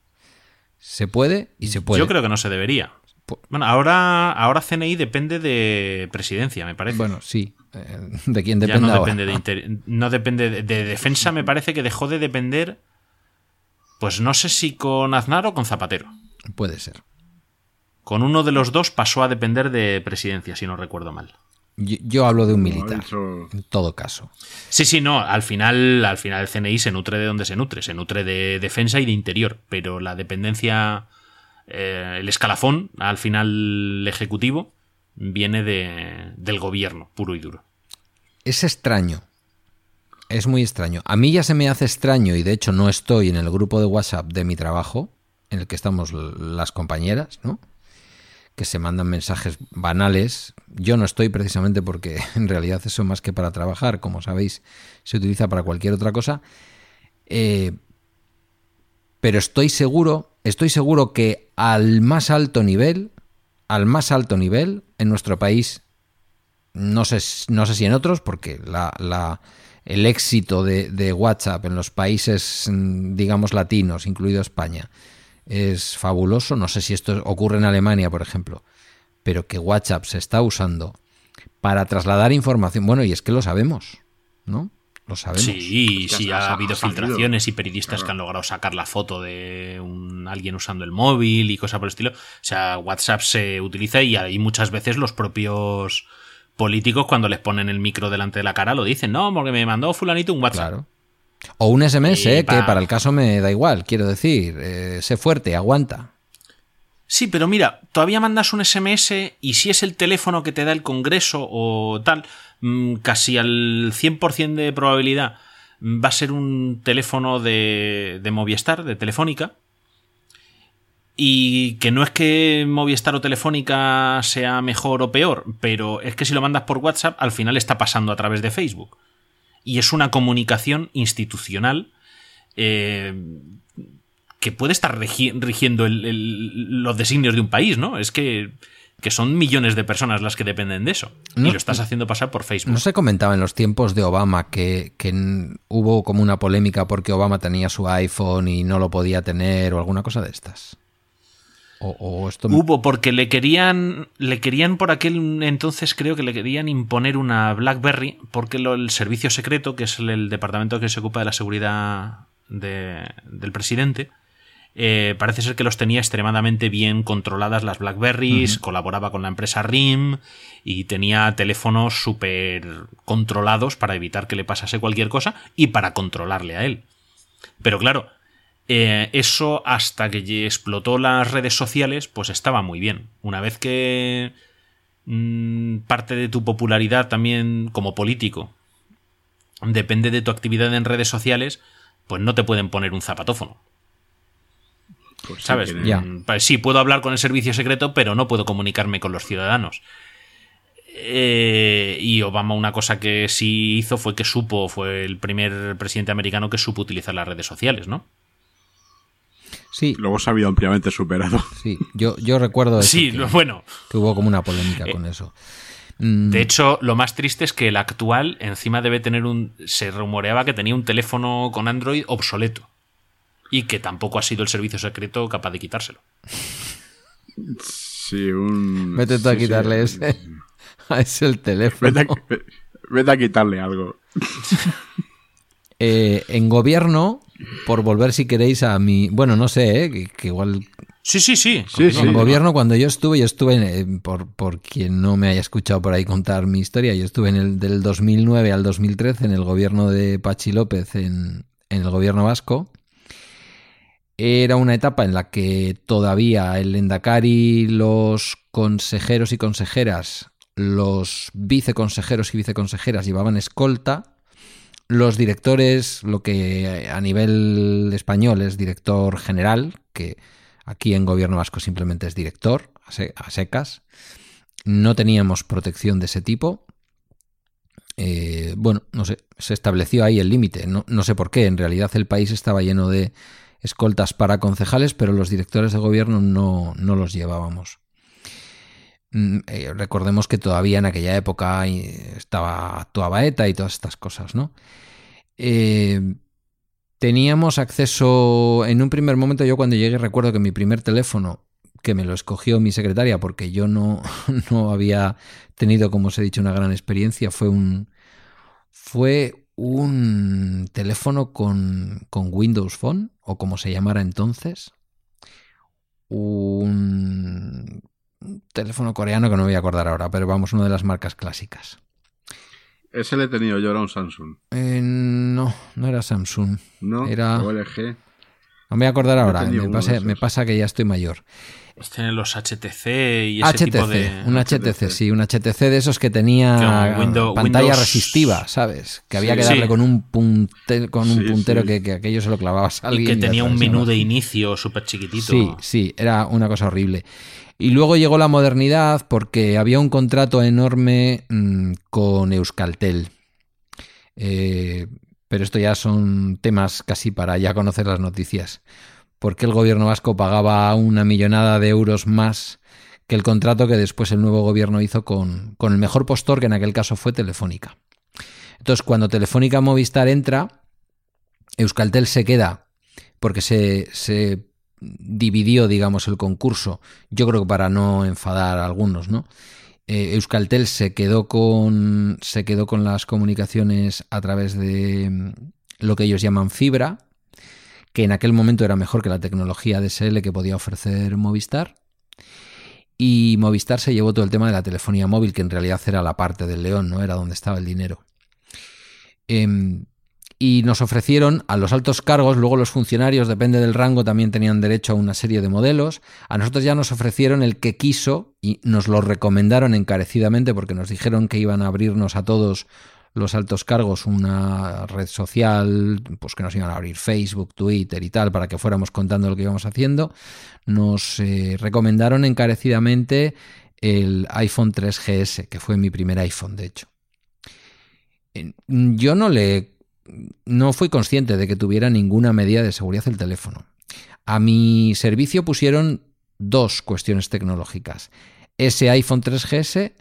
Se puede y se puede. Yo creo que no se debería. Bueno, ahora, ahora CNI depende de presidencia, me parece. Bueno, sí. Eh, ¿De quién Ya depende no ahora? depende de, inter- no depende de, de defensa, me parece que dejó de depender. Pues no sé si con Aznar o con Zapatero. Puede ser. Con uno de los dos pasó a depender de presidencia, si no recuerdo mal. Yo, yo hablo de un militar, en todo caso. Sí, sí, no. Al final, al final el CNI se nutre de donde se nutre. Se nutre de defensa y de interior. Pero la dependencia, eh, el escalafón, al final ejecutivo, viene de, del gobierno, puro y duro. Es extraño. Es muy extraño. A mí ya se me hace extraño y de hecho no estoy en el grupo de WhatsApp de mi trabajo, en el que estamos las compañeras, ¿no? Que se mandan mensajes banales. Yo no estoy precisamente porque en realidad eso más que para trabajar, como sabéis, se utiliza para cualquier otra cosa. Eh, pero estoy seguro, estoy seguro que al más alto nivel, al más alto nivel, en nuestro país no sé, no sé si en otros, porque la, la- el éxito de, de WhatsApp en los países, mm, digamos, latinos, incluido España, es fabuloso. No sé si esto ocurre en Alemania, por ejemplo, pero que WhatsApp se está usando para trasladar información. Bueno, y es que lo sabemos, ¿no? Lo sabemos. Sí, sí, ha ha habido filtraciones y periodistas que han logrado sacar la foto de un, alguien usando el móvil y cosas por el estilo. O sea, WhatsApp se utiliza y ahí muchas veces los propios políticos cuando les ponen el micro delante de la cara lo dicen, no, porque me mandó fulanito un WhatsApp. Claro. O un SMS, eh, que pa- para el caso me da igual, quiero decir, eh, sé fuerte, aguanta. Sí, pero mira, todavía mandas un SMS y si es el teléfono que te da el Congreso o tal, casi al 100% de probabilidad mm, va a ser un teléfono de, de Movistar, de Telefónica. Y que no es que Movistar o Telefónica sea mejor o peor, pero es que si lo mandas por WhatsApp, al final está pasando a través de Facebook. Y es una comunicación institucional eh, que puede estar rigiendo los designios de un país, ¿no? Es que, que son millones de personas las que dependen de eso. No- y lo estás haciendo pasar por Facebook. ¿No se comentaba en los tiempos de Obama que, hubo como una polémica porque Obama tenía su iPhone y no lo podía tener o alguna cosa de estas? O, o esto me- Hubo porque le querían, le querían por aquel entonces creo que le querían imponer una BlackBerry porque lo- el servicio secreto, que es el, el departamento que se ocupa de la seguridad de- del presidente, eh, parece ser que los tenía extremadamente bien controladas las BlackBerries, colaboraba con la empresa RIM y tenía teléfonos súper controlados para evitar que le pasase cualquier cosa y para controlarle a él. Pero claro, eh, eso hasta que explotó las redes sociales, pues estaba muy bien. Una vez que mm, parte de tu popularidad también como político depende de tu actividad en redes sociales, pues no te pueden poner un zapatófono. Sí, ¿Sabes? Mm, pues sí, puedo hablar con el servicio secreto, pero no puedo comunicarme con los ciudadanos. Eh, y Obama una cosa que sí hizo fue que supo, fue el primer presidente americano que supo utilizar las redes sociales, ¿no? Sí, Luego se ha habido ampliamente superado. sí, yo, yo recuerdo eso, Sí, que, lo- bueno. que hubo como una polémica con eso. Mm, De hecho, lo más triste es que el actual encima debe tener un... Se rumoreaba que tenía un teléfono con Android obsoleto. Y que tampoco ha sido el servicio secreto capaz de quitárselo. Sí, un. Vete tú a sí, sí. quitarle ese. Es el teléfono. Vete a, vete a quitarle algo. Eh, en gobierno, por volver si queréis a mi... Bueno, no sé, eh, que, que igual... Sí, sí, sí. Sí, sí. En gobierno, cuando yo estuve, yo estuve, en, eh, por, por quien no me haya escuchado por ahí contar mi historia, yo estuve en el del 2009 al 2013 en el gobierno de Pachi López, en, en el gobierno vasco. Era una etapa en la que todavía el Endacari, los consejeros y consejeras, los viceconsejeros y viceconsejeras llevaban escolta. Los directores, lo que a nivel español es director general, que aquí en gobierno vasco simplemente es director, a se- a secas. No teníamos protección de ese tipo. Eh, bueno, no sé, se estableció ahí el límite. No sé por qué. En realidad el país estaba lleno de escoltas para concejales, pero los directores de gobierno no, no los llevábamos. Mm, eh, recordemos que todavía en aquella época eh, estaba actuaba ETA y todas estas cosas, ¿no? Eh, teníamos acceso en un primer momento. Yo cuando llegué recuerdo que mi primer teléfono que me lo escogió mi secretaria porque yo no, no había tenido, como os he dicho, una gran experiencia, fue un, fue un teléfono con, con Windows Phone, o como se llamara entonces, un teléfono coreano que no me voy a acordar ahora, pero vamos, una de las marcas clásicas. Ese le he tenido yo, era un Samsung. Eh, no, no era Samsung. No, Era- LG. No me voy a acordar ahora, pasa, me pasa que ya estoy mayor. Tienen los HTC y ese HTC, tipo de. un HTC, HTC. sí, un HTC de esos que tenía Windows- pantalla Windows- resistiva, ¿sabes? Que había Sí. que darle Sí. con un, punte- con un Sí, puntero sí. Que, que aquello se lo clavabas a Y alguien. que tenía un menú de inicio súper chiquitito. Sí, sí, era una cosa horrible. Y luego llegó la modernidad porque había un contrato enorme mm, con Euskaltel. Eh, pero esto ya son temas casi para ya conocer las noticias. Porque el gobierno vasco pagaba una millonada de euros más que el contrato que después el nuevo gobierno hizo con, con el mejor postor, que en aquel caso fue Telefónica. Entonces, cuando Telefónica Movistar entra, Euskaltel se queda porque se, se dividió, digamos, el concurso. Yo creo que para no enfadar a algunos, ¿no? Eh, Euskaltel se quedó con se quedó con las comunicaciones a través de mm, lo que ellos llaman fibra, que en aquel momento era mejor que la tecnología DSL que podía ofrecer Movistar. Y Movistar se llevó todo el tema de la telefonía móvil, que en realidad era la parte del león, no era donde estaba el dinero. Em, y nos ofrecieron a los altos cargos, luego los funcionarios, depende del rango, también tenían derecho a una serie de modelos. A nosotros ya nos ofrecieron el que quiso y nos lo recomendaron encarecidamente porque nos dijeron que iban a abrirnos a todos los altos cargos una red social, pues que nos iban a abrir Facebook, Twitter y tal, para que fuéramos contando lo que íbamos haciendo. Nos eh, recomendaron encarecidamente el iPhone 3GS, que fue mi primer iPhone, de hecho. Yo no le no fui consciente de que tuviera ninguna medida de seguridad el teléfono. A mi servicio pusieron dos cuestiones tecnológicas. Ese iPhone 3GS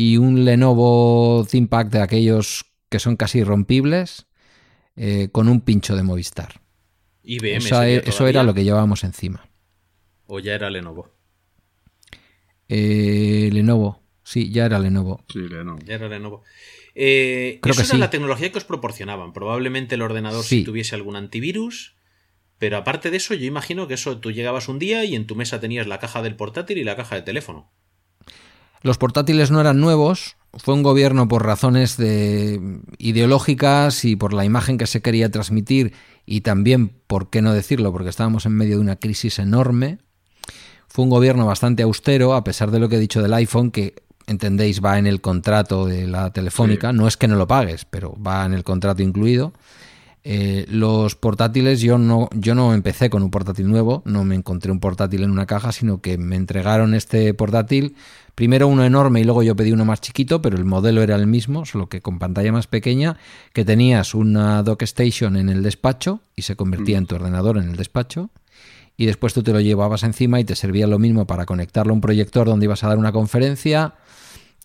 y un Lenovo ThinkPad de aquellos que son casi irrompibles eh, con un pincho de Movistar. IBM. Esa- sería eso era lo que llevábamos encima. O ya era Lenovo. Eh, Lenovo, sí, ya era Lenovo. Sí, Lenovo. Ya era Lenovo. Eh, Creo eso que era sí. la tecnología que os proporcionaban. Probablemente el ordenador Sí. si tuviese algún antivirus. Pero aparte de eso, yo imagino que eso tú llegabas un día y en tu mesa tenías la caja del portátil y la caja de teléfono. Los portátiles no eran nuevos, fue un gobierno por razones de ideológicas y por la imagen que se quería transmitir y también, por qué no decirlo, porque estábamos en medio de una crisis enorme. Fue un gobierno bastante austero, a pesar de lo que he dicho del iPhone, que entendéis va en el contrato de la telefónica, no es que no lo pagues, pero va en el contrato incluido. Eh, los portátiles, yo no, yo no empecé con un portátil nuevo, no me encontré un portátil en una caja, sino que me entregaron este portátil, primero uno enorme y luego yo pedí uno más chiquito, pero el modelo era el mismo, solo que con pantalla más pequeña, que tenías una dock station en el despacho y se convertía en tu ordenador en el despacho. Y después tú te lo llevabas encima y te servía lo mismo para conectarlo a un proyector donde ibas a dar una conferencia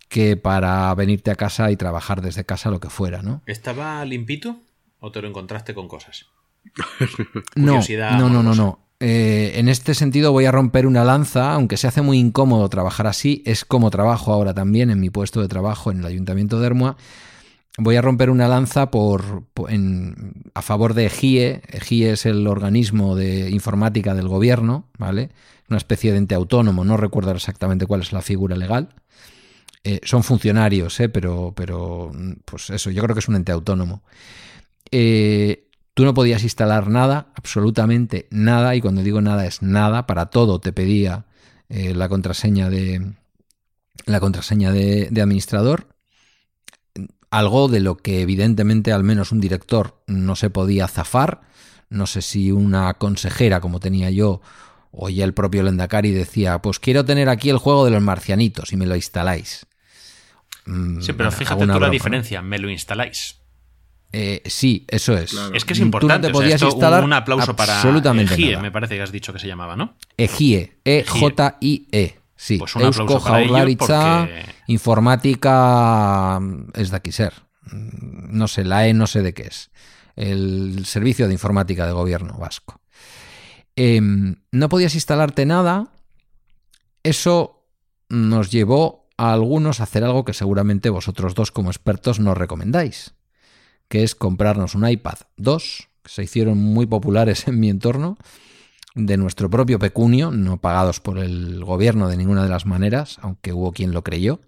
que para venirte a casa y trabajar desde casa lo que fuera, ¿no? ¿Estaba limpito o te lo encontraste con cosas? No, no, no, no. Eh, en este sentido voy a romper una lanza, aunque se hace muy incómodo trabajar así, es como trabajo ahora también en mi puesto de trabajo en el Ayuntamiento de Ermua. Voy a romper una lanza por, en- a favor de EGIE. EGIE es el organismo de informática del gobierno, ¿vale? Una especie de ente autónomo, no recuerdo exactamente cuál es la figura legal. Eh, son funcionarios, ¿eh? pero, pero pues eso, yo creo que es un ente autónomo. Tú no podías instalar nada, absolutamente nada, y cuando digo nada es nada, para todo te pedía eh, la contraseña de la contraseña de, de administrador. Algo de lo que evidentemente al menos un director no se podía zafar. No sé si una consejera como tenía yo o ya el propio Lendakari decía, pues quiero tener aquí el juego de los marcianitos y me lo instaláis. Mm, Sí, pero bueno, fíjate tú la diferencia. Me lo instaláis. Eh, sí, eso es. Claro. Es que es Tú no importante. te o sea, podías esto, instalar un aplauso para absolutamente Egie, nada. me parece que has dicho que se llamaba, ¿no? EGIE, E-J-I-E. Sí, Pues un Eusko Jaurlaritza, porque- informática mm, es de aquí ser. Mm, No sé, la E no sé de qué es. El Servicio de Informática de Gobierno Vasco. Em, no podías instalarte nada. Eso nos llevó a algunos a hacer algo que seguramente vosotros dos como expertos nos recomendáis, que es comprarnos un iPad 2, que se hicieron muy populares en mi entorno, de nuestro propio pecunio, no pagados por el gobierno de ninguna de las maneras, aunque hubo quien lo creyó,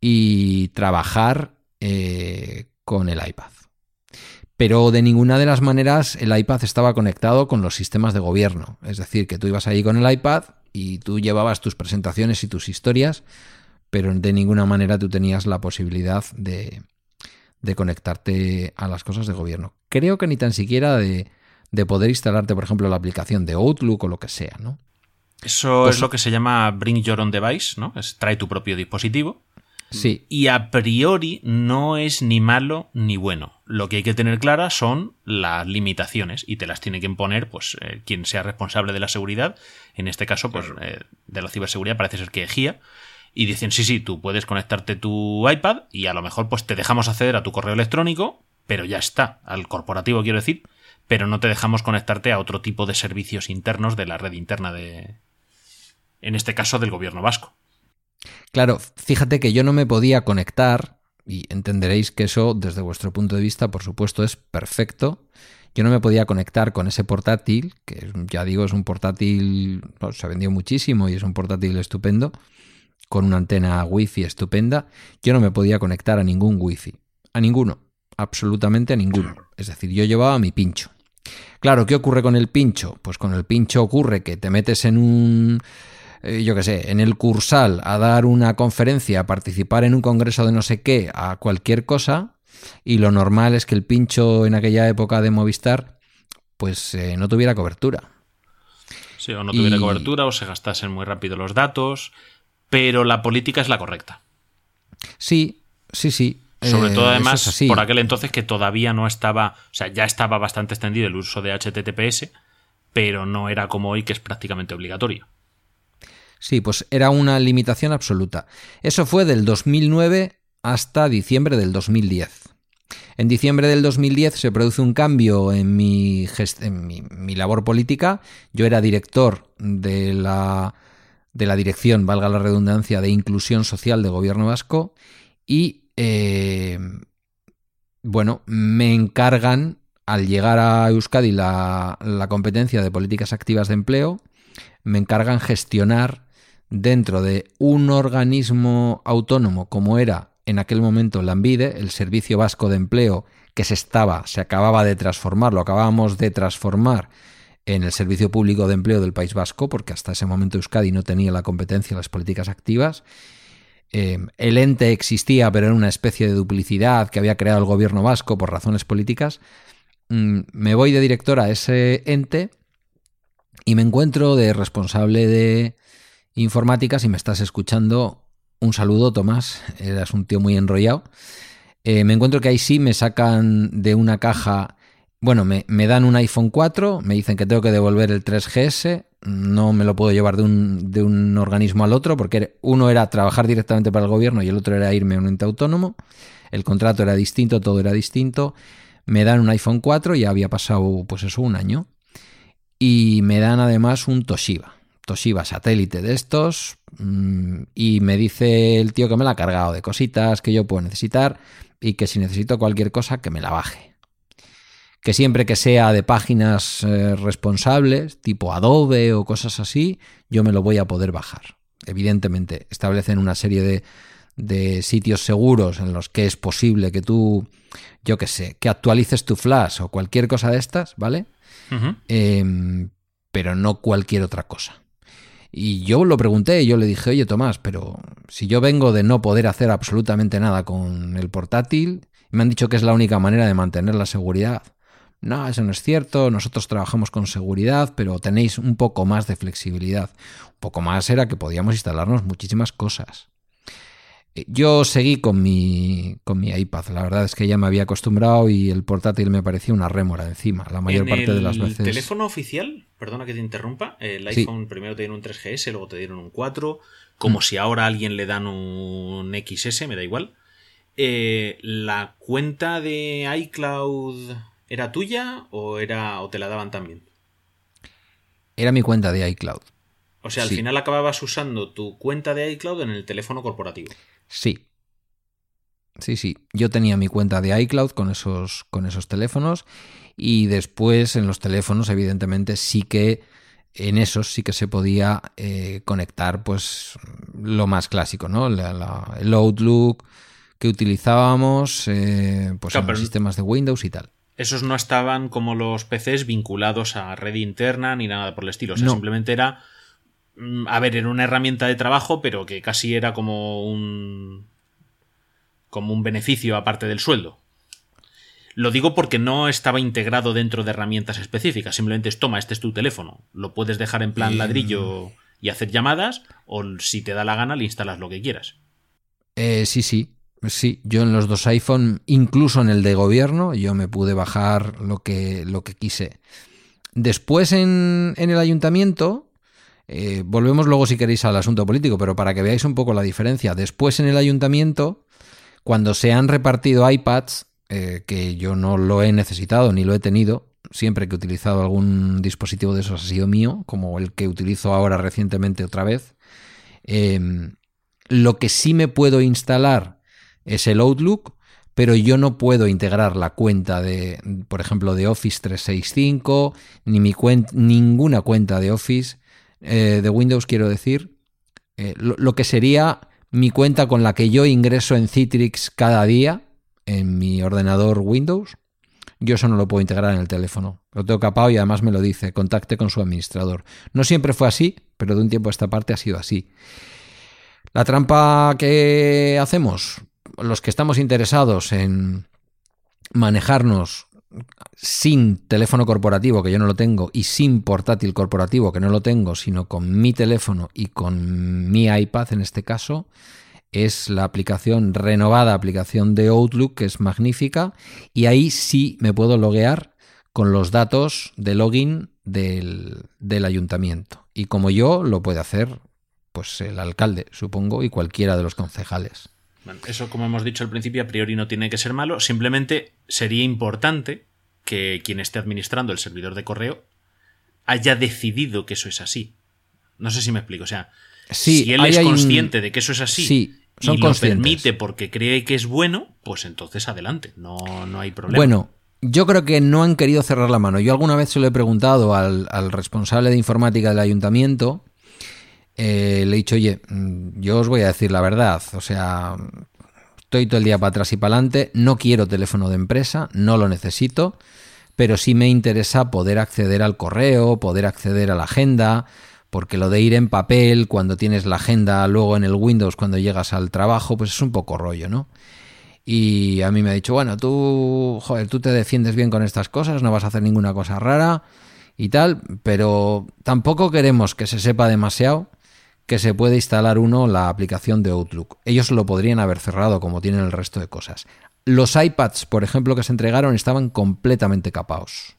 y trabajar eh, con el iPad. Pero de ninguna de las maneras el iPad estaba conectado con los sistemas de gobierno. Es decir, que tú ibas ahí con el iPad y tú llevabas tus presentaciones y tus historias, pero de ninguna manera tú tenías la posibilidad de, de conectarte a las cosas de gobierno. Creo que ni tan siquiera de, de poder instalarte, por ejemplo, la aplicación de Outlook o lo que sea, ¿no? Eso Pues- es lo que se llama Bring Your Own Device, ¿no? Es trae tu propio dispositivo. Sí, Y a priori no es ni malo ni bueno. Lo que hay que tener claras son las limitaciones y te las tiene que imponer pues eh, quien sea responsable de la seguridad. En este caso, pues eh, de la ciberseguridad parece ser que GIA. Y dicen, sí, sí, tú puedes conectarte tu iPad y a lo mejor pues te dejamos acceder a tu correo electrónico, pero ya está, al corporativo quiero decir, pero no te dejamos conectarte a otro tipo de servicios internos de la red interna de, en este caso, del gobierno vasco. Claro, fíjate que yo no me podía conectar, y entenderéis que eso desde vuestro punto de vista, por supuesto, es perfecto. Yo no me podía conectar con ese portátil, que ya digo, es un portátil, no, se vendió muchísimo y es un portátil estupendo, con una antena wifi estupenda. Yo no me podía conectar a ningún wifi, a ninguno, absolutamente a ninguno. Es decir, yo llevaba mi pincho. Claro, ¿qué ocurre con el pincho? Pues con el pincho ocurre que te metes en un, eh, yo qué sé, en el cursal a dar una conferencia, a participar en un congreso de no sé qué, a cualquier cosa, y lo normal es que el pincho en aquella época de Movistar, pues eh, no tuviera cobertura. Sí, o no tuviera Y- cobertura o se gastasen muy rápido los datos, pero la política es la correcta. Sí, sí, sí. Sobre eh, todo eso además es por aquel entonces que todavía no estaba, o sea, ya estaba bastante extendido el uso de HTTPS, pero no era como hoy que es prácticamente obligatorio. Sí, pues era una limitación absoluta. Eso fue del 2009 hasta diciembre del 2010. En diciembre del 2010 se produce un cambio en mi, gest- en mi, mi labor política. Yo era director de la, de la dirección, valga la redundancia, de inclusión social de Gobierno Vasco y, eh, bueno, me encargan al llegar a Euskadi la, competencia de políticas activas de empleo, me encargan gestionar dentro de un organismo autónomo como era en aquel momento la Ambide, el Servicio Vasco de Empleo, que se estaba, se acababa de transformar, lo acabábamos de transformar en el Servicio Público de Empleo del País Vasco, porque hasta ese momento Euskadi no tenía la competencia en las políticas activas. Eh, el ente existía, pero era una especie de duplicidad que había creado el gobierno vasco por razones políticas. Mm, me voy de director a ese ente y me encuentro de responsable de informática. Si me estás escuchando, un saludo, Tomás. Eras un tío muy enrollado. Eh, me encuentro que ahí sí me sacan de una caja. Bueno, me, dan un iPhone 4, me dicen que tengo que devolver el 3GS, no me lo puedo llevar de un, de un organismo al otro, porque uno era trabajar directamente para el gobierno y el otro era irme a un ente autónomo. El contrato era distinto, todo era distinto. Me dan un iPhone 4, ya había pasado, pues eso, un año. Y me dan además un Toshiba. Toshiba satélite de estos. mm, Y me dice el tío que me la ha cargado de cositas que yo puedo necesitar y que si necesito cualquier cosa que me la baje. Que siempre que sea de páginas eh, responsables, tipo Adobe o cosas así, yo me lo voy a poder bajar. Evidentemente, establecen una serie de, de sitios seguros en los que es posible que tú, yo qué sé, que actualices tu flash o cualquier cosa de estas, ¿vale? Em, pero no cualquier otra cosa. Y yo lo pregunté, yo le dije, oye Tomás, pero si yo vengo de no poder hacer absolutamente nada con el portátil, me han dicho que es la única manera de mantener la seguridad. No, eso no es cierto, nosotros trabajamos con seguridad, pero tenéis un poco más de flexibilidad. Un poco más era que podíamos instalarnos muchísimas cosas. Eh, Yo seguí con mi, con mi iPad. La verdad es que ya me había acostumbrado y el portátil me parecía una rémora encima. La mayor en parte de el las veces. teléfono oficial, perdona que te interrumpa, el Sí. iPhone primero te dieron un 3GS, luego te dieron un 4, como si ahora a alguien le dan un XS, me da igual. Eh, ¿La cuenta de iCloud era tuya o, era, o te la daban también? Era mi cuenta de iCloud. O sea, al Sí. final acababas usando tu cuenta de iCloud en el teléfono corporativo. Sí. Sí, sí. Yo tenía mi cuenta de iCloud con esos, con esos teléfonos y después en los teléfonos, evidentemente, sí que en esos sí que se podía eh, conectar pues lo más clásico, ¿no? La- la- el Outlook que utilizábamos eh, pues Claro, en los sistemas de Windows y tal. Esos no estaban como los PCs vinculados a red interna ni nada por el estilo. O sea, No. simplemente era. mm, A ver, era una herramienta de trabajo, pero que casi era como un. como un beneficio aparte del sueldo. Lo digo porque no estaba integrado dentro de herramientas específicas. Simplemente es toma, este es tu teléfono. Lo puedes dejar en plan ladrillo y hacer llamadas, o si te da la gana, le instalas lo que quieras. Eh, sí, sí. Sí, yo en los dos iPhone, incluso en el de gobierno, yo me pude bajar lo que, lo que quise. Después en, en el ayuntamiento, eh, volvemos luego si queréis al asunto político, pero para que veáis un poco la diferencia. Después en el ayuntamiento, cuando se han repartido iPads, eh, que yo no lo he necesitado ni lo he tenido, siempre que he utilizado algún dispositivo de esos ha sido mío, como el que utilizo ahora recientemente otra vez. Eh, lo que sí me puedo instalar es el Outlook, pero yo no puedo integrar la cuenta de, por ejemplo, de Office 365, ni mi cuen- ninguna cuenta de Office, eh, de Windows, quiero decir, eh, lo, lo que sería mi cuenta con la que yo ingreso en Citrix cada día en mi ordenador Windows. Yo eso no lo puedo integrar en el teléfono. Lo tengo capado y además me lo dice, contacte con su administrador. No siempre fue así, pero de un tiempo a esta parte ha sido así. La trampa que hacemos, los que estamos interesados en manejarnos sin teléfono corporativo, que yo no lo tengo, y sin portátil corporativo, que no lo tengo, sino con mi teléfono y con mi iPad en este caso, es la aplicación, renovada aplicación de Outlook, que es magnífica, y ahí sí me puedo loguear con los datos de login del, del ayuntamiento. Y como yo, lo puede hacer pues el alcalde, supongo, y cualquiera de los concejales. Bueno, eso, como hemos dicho al principio, a priori no tiene que ser malo. Simplemente sería importante que quien esté administrando el servidor de correo haya decidido que eso es así. No sé si me explico. O sea, Sí, si él es un- consciente de que eso es así Sí, son y lo permite porque cree que es bueno, pues entonces adelante. No, no hay problema. Bueno, yo creo que no han querido cerrar la mano. Yo alguna vez se lo he preguntado al, al responsable de informática del ayuntamiento. Eh, le he dicho, oye, mm, yo os voy a decir la verdad. O sea, estoy todo el día para atrás y para adelante. No quiero teléfono de empresa, no lo necesito. Pero sí me interesa poder acceder al correo, poder acceder a la agenda, porque lo de ir en papel cuando tienes la agenda luego en el Windows cuando llegas al trabajo, pues es un poco rollo, ¿no? Y a mí me ha dicho, bueno, tú, joder, tú te defiendes bien con estas cosas, no vas a hacer ninguna cosa rara y tal, pero tampoco queremos que se sepa demasiado que se puede instalar uno la aplicación de Outlook. Ellos lo podrían haber cerrado como tienen el resto de cosas. Los iPads, por ejemplo, que se entregaron estaban completamente capados.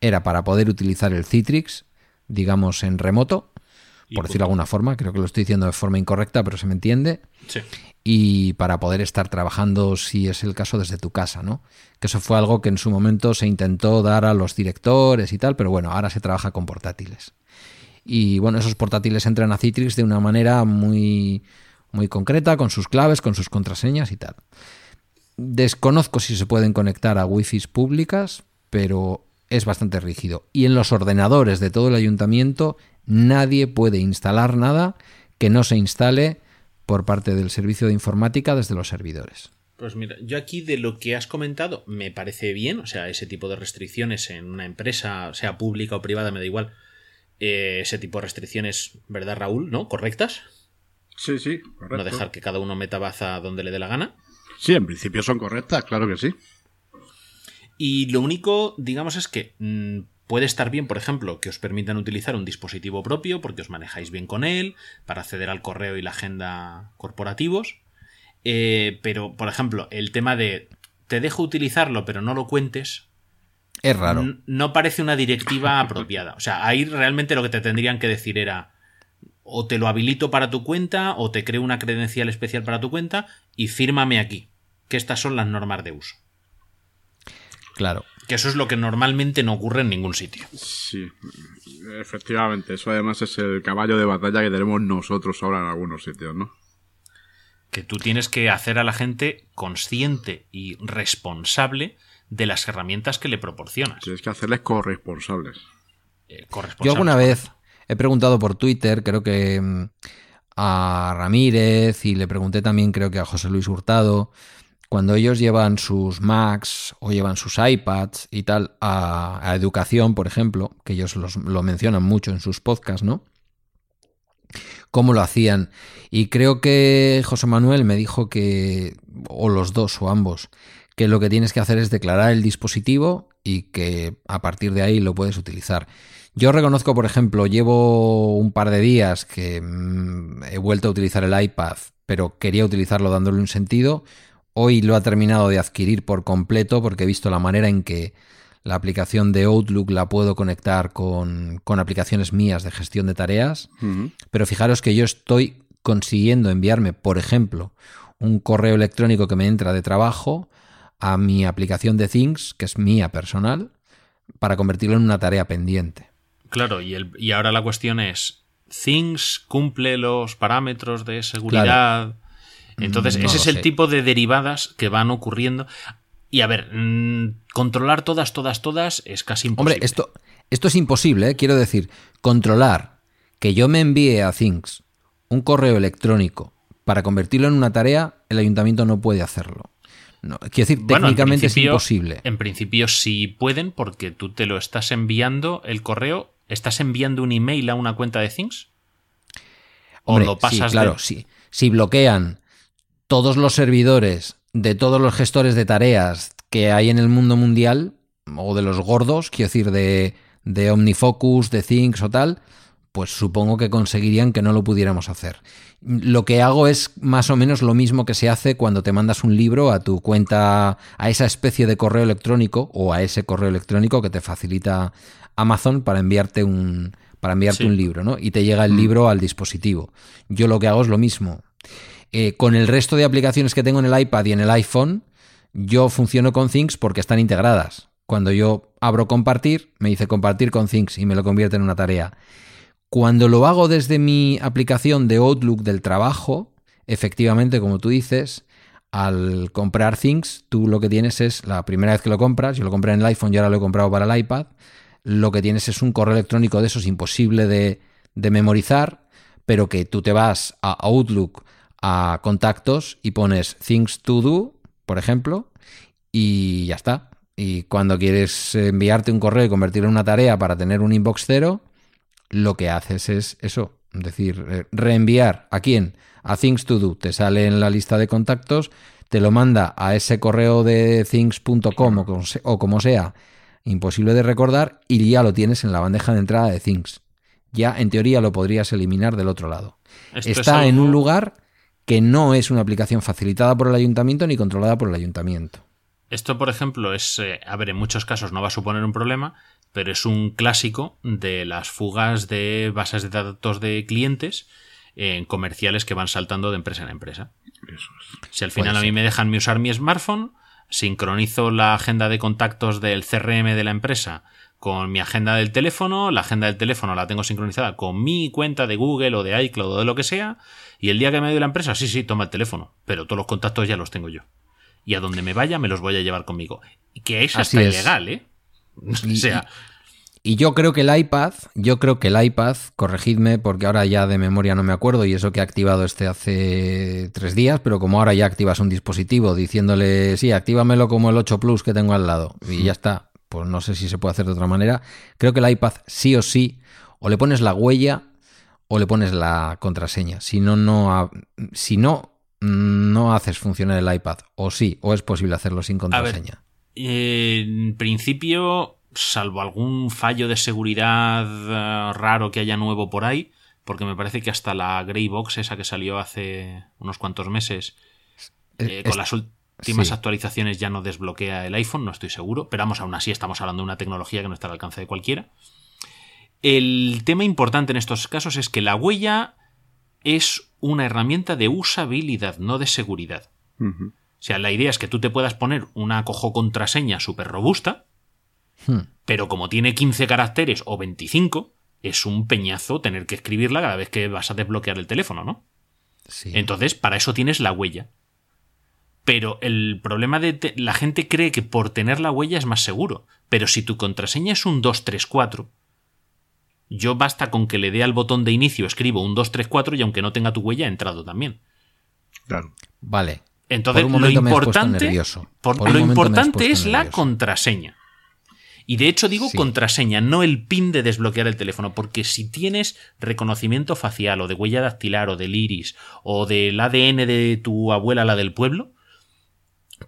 Era para poder utilizar el Citrix, digamos, en remoto, por punto. decirlo de alguna forma, creo que lo estoy diciendo de forma incorrecta, pero se me entiende Sí. y para poder estar trabajando, si es el caso, desde tu casa, ¿no? Que eso fue algo que en su momento se intentó dar a los directores y tal, pero bueno, ahora se trabaja con portátiles. Y bueno, esos portátiles entran a Citrix de una manera muy, muy concreta, con sus claves, con sus contraseñas y tal. Desconozco si se pueden conectar a wifi públicas, pero es bastante rígido. Y en los ordenadores de todo el ayuntamiento nadie puede instalar nada que no se instale por parte del servicio de informática desde los servidores. Pues mira, yo aquí de lo que has comentado me parece bien, o sea, ese tipo de restricciones en una empresa, sea pública o privada, me da igual. Eh, ese tipo de restricciones, ¿verdad, Raúl? ¿No? ¿Correctas? Sí, sí, correcto. No dejar que cada uno meta baza donde le dé la gana. Sí, en principio son correctas, claro que sí. Y lo único, digamos, es que mm, puede estar bien, por ejemplo, que os permitan utilizar un dispositivo propio porque os manejáis bien con él, para acceder al correo y la agenda corporativos. Eh, pero, por ejemplo, el tema de te dejo utilizarlo, pero no lo cuentes. Es raro. No parece una directiva apropiada. O sea, ahí realmente lo que te tendrían que decir era o te lo habilito para tu cuenta o te creo una credencial especial para tu cuenta y fírmame aquí, que estas son las normas de uso. Claro. Que eso es lo que normalmente no ocurre en ningún sitio. Sí, efectivamente. Eso además es el caballo de batalla que tenemos nosotros ahora en algunos sitios, ¿no? Que tú tienes que hacer a la gente consciente y responsable de las herramientas que le proporcionas. Tienes que hacerles corresponsables. Eh, corresponsables. Yo alguna vez he preguntado por Twitter, creo que mm, a Ramírez y le pregunté también creo que a José Luis Hurtado, cuando ellos llevan sus Macs o llevan sus iPads y tal a, a educación, por ejemplo, que ellos los- lo mencionan mucho en sus podcasts, ¿no? cómo lo hacían. Y creo que José Manuel me dijo que, o los dos o ambos, que lo que tienes que hacer es declarar el dispositivo y que a partir de ahí lo puedes utilizar. Yo reconozco, por ejemplo, llevo un par de días que mm, he vuelto a utilizar el iPad, pero quería utilizarlo dándole un sentido. Hoy lo ha terminado de adquirir por completo porque he visto la manera en que la aplicación de Outlook la puedo conectar con, con aplicaciones mías de gestión de tareas. Pero fijaros que yo estoy consiguiendo enviarme, por ejemplo, un correo electrónico que me entra de trabajo a mi aplicación de Things, que es mía personal, para convertirlo en una tarea pendiente. Claro, y, el- y ahora la cuestión es, Things cumple los parámetros de seguridad. Entonces, Mm, no ese es el sé. tipo de derivadas que van ocurriendo. Y a ver, mm, controlar todas, todas, todas es casi imposible. Hombre, esto, esto es imposible, ¿eh? quiero decir, controlar que yo me envíe a Things un correo electrónico para convertirlo en una tarea, el ayuntamiento no puede hacerlo. No, quiero decir, Bueno, técnicamente es imposible. En principio sí pueden porque tú te lo estás enviando el correo, estás enviando un email a una cuenta de Things. O Hombre, lo pasas sí, claro, de- sí. Si bloquean todos los servidores de todos los gestores de tareas que hay en el mundo mundial, o de los gordos, quiero decir, de, de OmniFocus, de Things o tal, pues supongo que conseguirían que no lo pudiéramos hacer. Lo que hago es más o menos lo mismo que se hace cuando te mandas un libro a tu cuenta, a esa especie de correo electrónico o a ese correo electrónico que te facilita Amazon para enviarte un, para enviarte Sí. un libro, ¿no? Y te llega el libro al dispositivo. Yo lo que hago es lo mismo. Eh, con el resto de aplicaciones que tengo en el iPad y en el iPhone, yo funciono con Things porque están integradas. Cuando yo abro compartir, me dice compartir con Things y me lo convierte en una tarea. Cuando lo hago desde mi aplicación de Outlook del trabajo, efectivamente, como tú dices, al comprar Things, tú lo que tienes es, la primera vez que lo compras, yo lo compré en el iPhone y ahora lo he comprado para el iPad, lo que tienes es un correo electrónico de esos imposible de, de memorizar, pero que tú te vas a Outlook, a contactos y pones Things to Do, por ejemplo, y ya está. Y cuando quieres enviarte un correo y convertirlo en una tarea para tener un inbox cero, lo que haces es eso, es decir, eh, reenviar a quién, a Things to Do, te sale en la lista de contactos, te lo manda a ese correo de things.com o, o como sea, imposible de recordar, y ya lo tienes en la bandeja de entrada de Things. Ya en teoría lo podrías eliminar del otro lado. Esto es Está en un lugar que no es una aplicación facilitada por el ayuntamiento ni controlada por el ayuntamiento. Esto, por ejemplo, es, eh, a ver, en muchos casos no va a suponer un problema, pero es un clásico de las fugas de bases de datos de clientes en comerciales que van saltando de empresa en empresa. Eso es. Si al final Puede a mí ser. me dejan usar mi smartphone, sincronizo la agenda de contactos del CRM de la empresa con mi agenda del teléfono, la agenda del teléfono la tengo sincronizada con mi cuenta de Google o de iCloud o de lo que sea, y el día que me doy la empresa, sí, sí, toma el teléfono, pero todos los contactos ya los tengo yo. Y a donde me vaya me los voy a llevar conmigo. Que es Así hasta es. ilegal, ¿eh? O Y- sea, Y yo creo que el iPad, yo creo que el iPad, corregidme porque ahora ya de memoria no me acuerdo y eso que he activado este hace tres días, pero como ahora ya activas un dispositivo diciéndole, sí, actívamelo como el 8 Plus que tengo al lado y ya está, pues no sé si se puede hacer de otra manera. Creo que el iPad sí o sí, o le pones la huella o le pones la contraseña. Si no, no, si no, no haces funcionar el iPad, o sí, o es posible hacerlo sin contraseña. Eh, en principio, salvo algún fallo de seguridad eh, raro que haya nuevo por ahí, porque me parece que hasta la Grey Box, esa que salió hace unos cuantos meses, Eh, Es- con las últimas sí. actualizaciones ya no desbloquea el iPhone, no estoy seguro, pero vamos, aún así estamos hablando de una tecnología que no está al alcance de cualquiera. El tema importante en estos casos es que la huella es una herramienta de usabilidad, no de seguridad. Sea, la idea es que tú te puedas poner una cojo contraseña súper robusta, Hmm. pero como tiene 15 caracteres o 25, es un peñazo tener que escribirla cada vez que vas a desbloquear el teléfono, ¿no? Sí. Entonces, para eso tienes la huella. Pero el problema de te- la gente cree que por tener la huella es más seguro. Pero si tu contraseña es un 234, yo basta con que le dé al botón de inicio, escribo un 234 y aunque no tenga tu huella, he entrado también. Claro. Vale. Entonces, Por un lo me importante, nervioso. por- Por un lo me importante es la contraseña. Y de hecho digo Sí. contraseña, no el pin de desbloquear el teléfono, porque si tienes reconocimiento facial o de huella dactilar o del iris o del ADN de tu abuela, la del pueblo,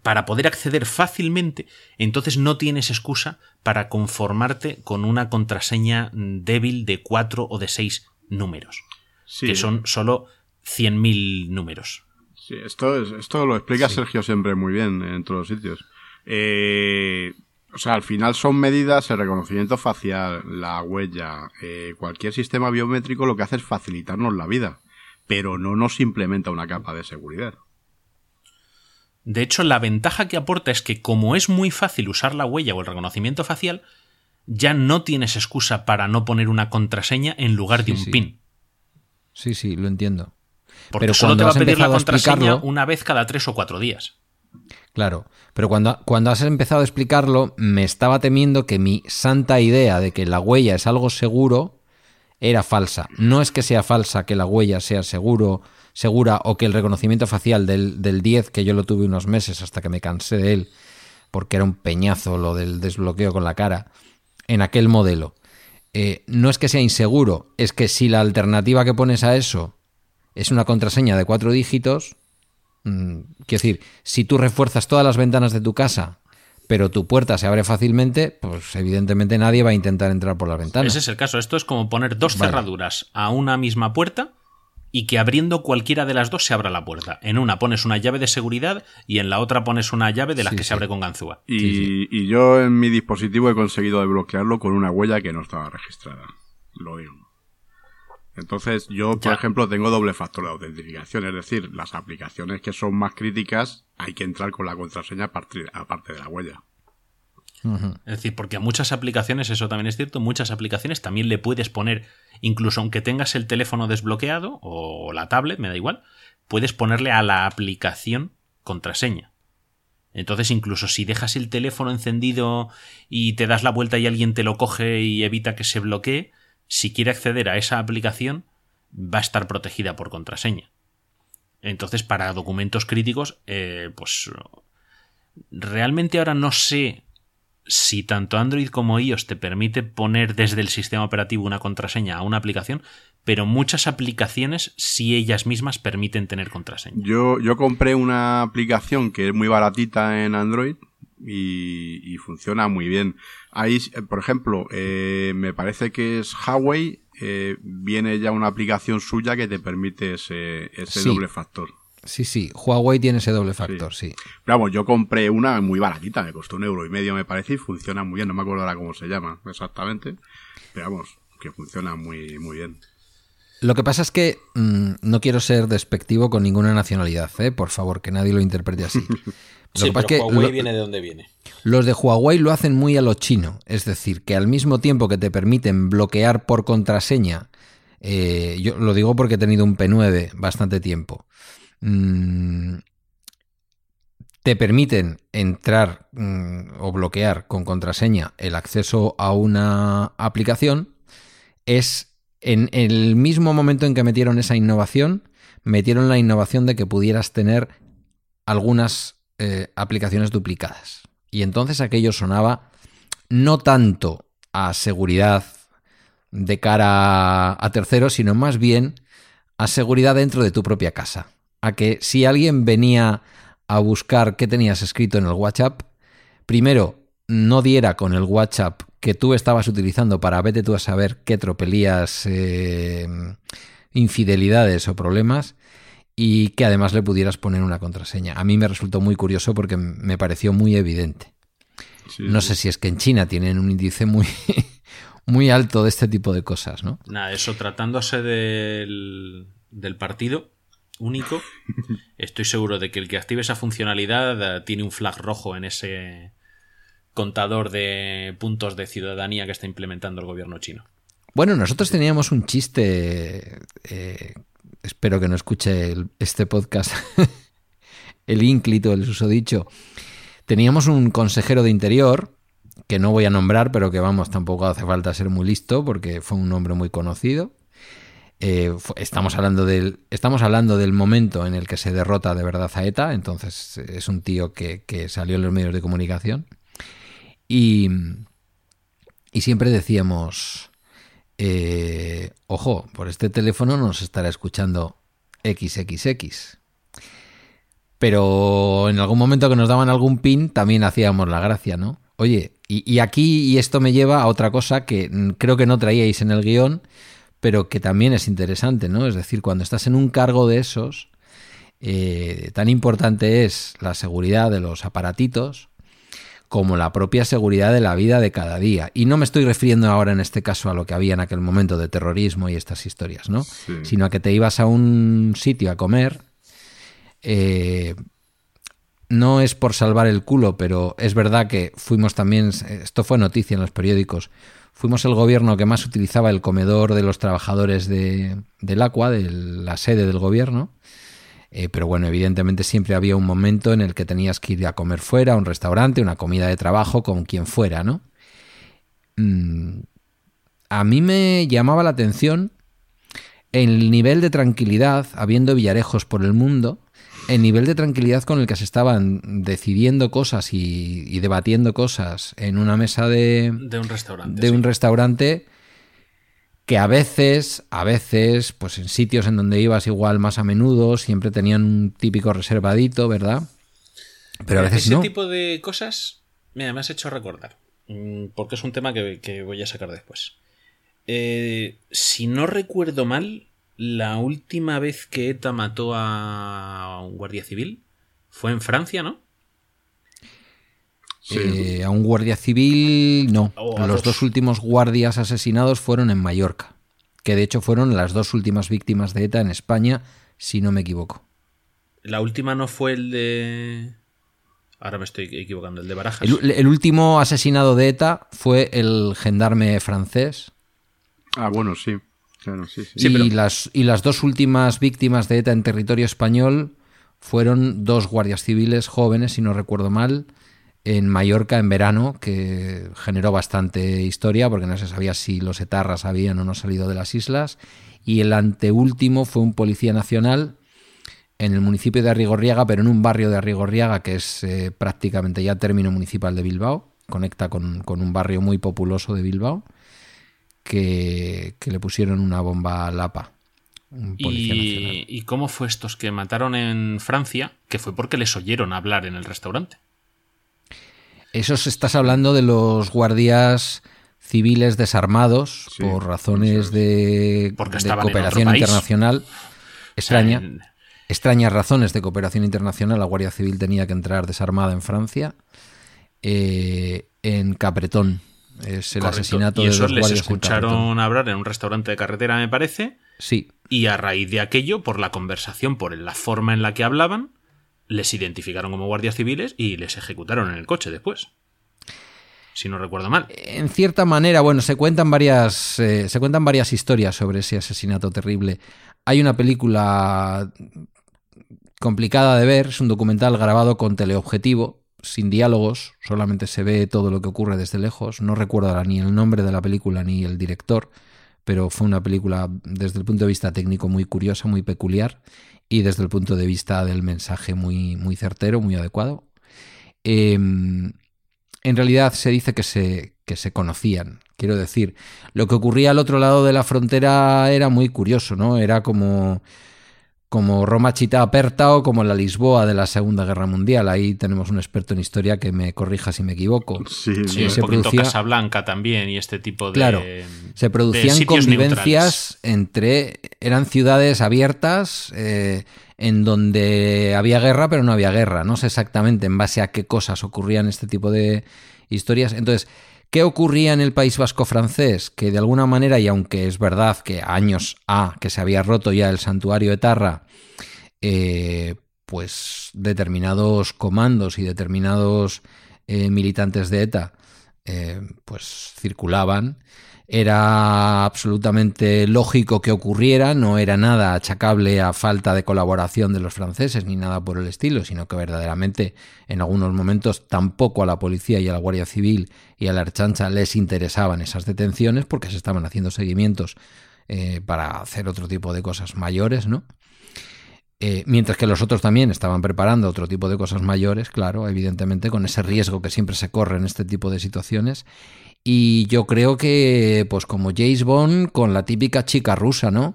para poder acceder fácilmente, entonces no tienes excusa para conformarte con una contraseña débil de 4 o de 6 números, Sí, que son solo 100.000 números. Sí, esto, es- esto lo explica Sergio siempre muy bien en todos los sitios. Eh, o sea, al final son medidas, el reconocimiento facial, la huella, eh, cualquier sistema biométrico lo que hace es facilitarnos la vida, pero no nos implementa una capa de seguridad. De hecho, la ventaja que aporta es que como es muy fácil usar la huella o el reconocimiento facial, ya no tienes excusa para no poner una contraseña en lugar de un sí. pin. Sí, sí, lo entiendo. Porque Pero solo te va a pedir la contraseña una vez cada tres o cuatro días. Claro, pero cuando, cuando has empezado a explicarlo, me estaba temiendo que mi santa idea de que la huella es algo seguro era falsa. No es que sea falsa que la huella sea seguro, segura o que el reconocimiento facial del, del 10, que yo lo tuve unos meses hasta que me cansé de él, porque era un peñazo lo del desbloqueo con la cara, en aquel modelo. Eh, no es que sea inseguro, es que si la alternativa que pones a eso es una contraseña de cuatro dígitos, Mm, Quiero decir, si tú refuerzas todas las ventanas de tu casa, pero tu puerta se abre fácilmente, pues evidentemente nadie va a intentar entrar por las ventanas. Ese es el caso. Esto es como poner dos Vale. cerraduras a una misma puerta y que abriendo cualquiera de las dos se abra la puerta. En una pones una llave de seguridad y en la otra pones una llave de las Sí, que sí. se abre con ganzúa. Y, Sí, sí. y yo en mi dispositivo he conseguido desbloquearlo con una huella que no estaba registrada. Lo digo. Entonces, yo, por Ya. ejemplo, tengo doble factor de autentificación. Es decir, las aplicaciones que son más críticas hay que entrar con la contraseña aparte aparte de la huella. Es decir, porque a muchas aplicaciones, eso también es cierto, muchas aplicaciones también le puedes poner, incluso aunque tengas el teléfono desbloqueado o la tablet, me da igual, puedes ponerle a la aplicación contraseña. Entonces, incluso si dejas el teléfono encendido y te das la vuelta y alguien te lo coge y evita que se bloquee, si quiere acceder a esa aplicación, va a estar protegida por contraseña. Entonces, para documentos críticos, eh, pues realmente ahora no sé si tanto Android como iOS te permite poner desde el sistema operativo una contraseña a una aplicación, pero muchas aplicaciones sí ellas mismas permiten tener contraseña. Yo, yo compré una aplicación que es muy baratita en Android y funciona muy bien. Ahí, eh, por ejemplo, eh, me parece que es Huawei, eh, viene ya una aplicación suya que te permite ese, ese Sí. doble factor. Sí, sí, Huawei tiene ese doble factor, sí. Pero vamos, yo compré una muy baratita, me costó un euro y medio me parece y funciona muy bien, no me acuerdo ahora cómo se llama exactamente, pero vamos, que funciona muy, muy bien. Lo que pasa es que mm, no quiero ser despectivo con ninguna nacionalidad, ¿eh? por favor, que nadie lo interprete así. Lo Sí, que pasa pero es que Huawei lo- viene de donde viene. Los de Huawei lo hacen muy a lo chino, es decir, que al mismo tiempo que te permiten bloquear por contraseña, eh, yo lo digo porque he tenido un P9 bastante tiempo, mm, te permiten entrar mm, o bloquear con contraseña el acceso a una aplicación, es en el mismo momento en que metieron esa innovación, metieron la innovación de que pudieras tener algunas eh, aplicaciones duplicadas. Y entonces aquello sonaba no tanto a seguridad de cara a terceros, sino más bien a seguridad dentro de tu propia casa. A que si alguien venía a buscar qué tenías escrito en el WhatsApp, primero no diera con el WhatsApp que tú estabas utilizando para vete tú a saber qué tropelías, eh, infidelidades o problemas, y que además le pudieras poner una contraseña. A mí me resultó muy curioso porque me pareció muy evidente. Sí, No sí. sé si es que en China tienen un índice muy, muy alto de este tipo de cosas, ¿no? Nada, eso tratándose del, del partido único, estoy seguro de que el que active esa funcionalidad eh, tiene un flag rojo en ese contador de puntos de ciudadanía que está implementando el gobierno chino. Bueno, nosotros teníamos un chiste, eh, espero que no escuche este podcast, el ínclito, el susodicho. Teníamos un consejero de interior, que no voy a nombrar, pero que vamos, tampoco hace falta ser muy listo, porque fue un nombre muy conocido. Eh, estamos, hablando del, estamos hablando del momento en el que se derrota de verdad a ETA, entonces es un tío que, que salió en los medios de comunicación. Y, y siempre decíamos, eh, ojo, por este teléfono nos estará escuchando XXX. Pero en algún momento que nos daban algún pin también hacíamos la gracia, ¿no? Oye, y, aquí, y esto me lleva a otra cosa que creo que no traíais en el guion, pero que también es interesante, ¿no? Es decir, cuando estás en un cargo de esos, eh, tan importante es la seguridad de los aparatitos como la propia seguridad de la vida de cada día. Y no me estoy refiriendo ahora en este caso a lo que había en aquel momento de terrorismo y estas historias, ¿no? Sí. Sino a que te ibas a un sitio a comer. eh, no es por salvar el culo, pero es verdad que fuimos también, esto fue noticia en los periódicos, fuimos el gobierno que más utilizaba el comedor de los trabajadores de, del Aqua, de la sede del gobierno. Eh, pero bueno, evidentemente siempre había un momento en el que tenías que ir a comer fuera, a un restaurante, una comida de trabajo, con quien fuera, ¿no? Mm, a mí me llamaba la atención el nivel de tranquilidad, habiendo villarejos por el mundo, el nivel de tranquilidad con el que se estaban decidiendo cosas y, y debatiendo cosas en una mesa de, De un restaurante. de sí. un restaurante que a veces, a veces, pues en sitios en donde ibas igual más a menudo, siempre tenían un típico reservadito, ¿verdad? Pero a veces Ese no. tipo de cosas mira, me has hecho recordar, mm, porque es un tema que, que voy a sacar después. Eh, si no recuerdo mal, la última vez que ETA mató a un guardia civil fue en Francia, ¿no? Sí. Eh, a un guardia civil, no. Los dos. dos últimos guardias asesinados fueron en Mallorca, que de hecho fueron las dos últimas víctimas de ETA en España, si no me equivoco. La última no fue el de... Ahora me estoy equivocando, el de Barajas. El, el último asesinado de ETA fue el gendarme francés, Ah, bueno, sí. Claro, sí, sí. Sí, y, pero- las, y las dos últimas víctimas de ETA en territorio español fueron dos guardias civiles jóvenes, si no recuerdo mal, en Mallorca en verano, que generó bastante historia porque no se sabía si los etarras habían o no salido de las islas. Y el anteúltimo fue un policía nacional en el municipio de Arrigorriaga, pero en un barrio de Arrigorriaga que es eh, prácticamente ya término municipal de Bilbao, conecta con, con un barrio muy populoso de Bilbao, que, que le pusieron una bomba a Lapa. Un policía nacional. ¿Y, ¿Y cómo fue estos que mataron en Francia? Que fue porque les oyeron hablar en el restaurante. Esos estás hablando de los guardias civiles desarmados Sí, por razones de, cooperación internacional. Extraña. O sea, en- extrañas razones de cooperación internacional, la Guardia Civil tenía que entrar desarmada en Francia. Eh, en Capretón es el correcto. asesinato y de dos les en escucharon hablar en un restaurante de carretera, me parece. Sí, Y a raíz de aquello, por la conversación, por la forma en la que hablaban, les identificaron como guardias civiles y les ejecutaron en el coche después. Si no recuerdo mal. en cierta manera, bueno, se cuentan varias, eh, se cuentan varias historias sobre ese asesinato terrible. Hay una película complicada de ver, es un documental grabado con teleobjetivo, sin diálogos, solamente se ve todo lo que ocurre desde lejos. No recuerdo ni el nombre de la película ni el director, pero fue una película desde el punto de vista técnico muy curiosa, muy peculiar y desde el punto de vista del mensaje muy, muy certero, muy adecuado. Eh, en realidad se dice que se, que se conocían. Quiero decir, lo que ocurría al otro lado de la frontera era muy curioso, ¿no? Era como, como Roma Chita Aperta o como la Lisboa de la Segunda Guerra Mundial. Ahí tenemos un experto en historia que me corrija si me equivoco. Sí, Sí, un se poquito producía- Casablanca también y este tipo de. Claro, se producían sitios convivencias entre. Eran ciudades abiertas eh, en donde había guerra, pero no había guerra. No sé exactamente en base a qué cosas ocurrían este tipo de historias. Entonces, ¿qué ocurría en el País Vasco francés? Que de alguna manera, y aunque es verdad que años A, que se había roto ya el santuario Etarra, eh, pues determinados comandos y determinados eh, militantes de ETA eh, pues circulaban. Era absolutamente lógico que ocurriera, no era nada achacable a falta de colaboración de los franceses ni nada por el estilo, sino que verdaderamente en algunos momentos tampoco a la policía y a la Guardia Civil y a la Archancha les interesaban esas detenciones porque se estaban haciendo seguimientos eh, para hacer otro tipo de cosas mayores, ¿no? Eh, mientras que los otros también estaban preparando otro tipo de cosas mayores, claro, evidentemente con ese riesgo que siempre se corre en este tipo de situaciones. Y yo creo que, pues como James Bond, con la típica chica rusa, ¿no?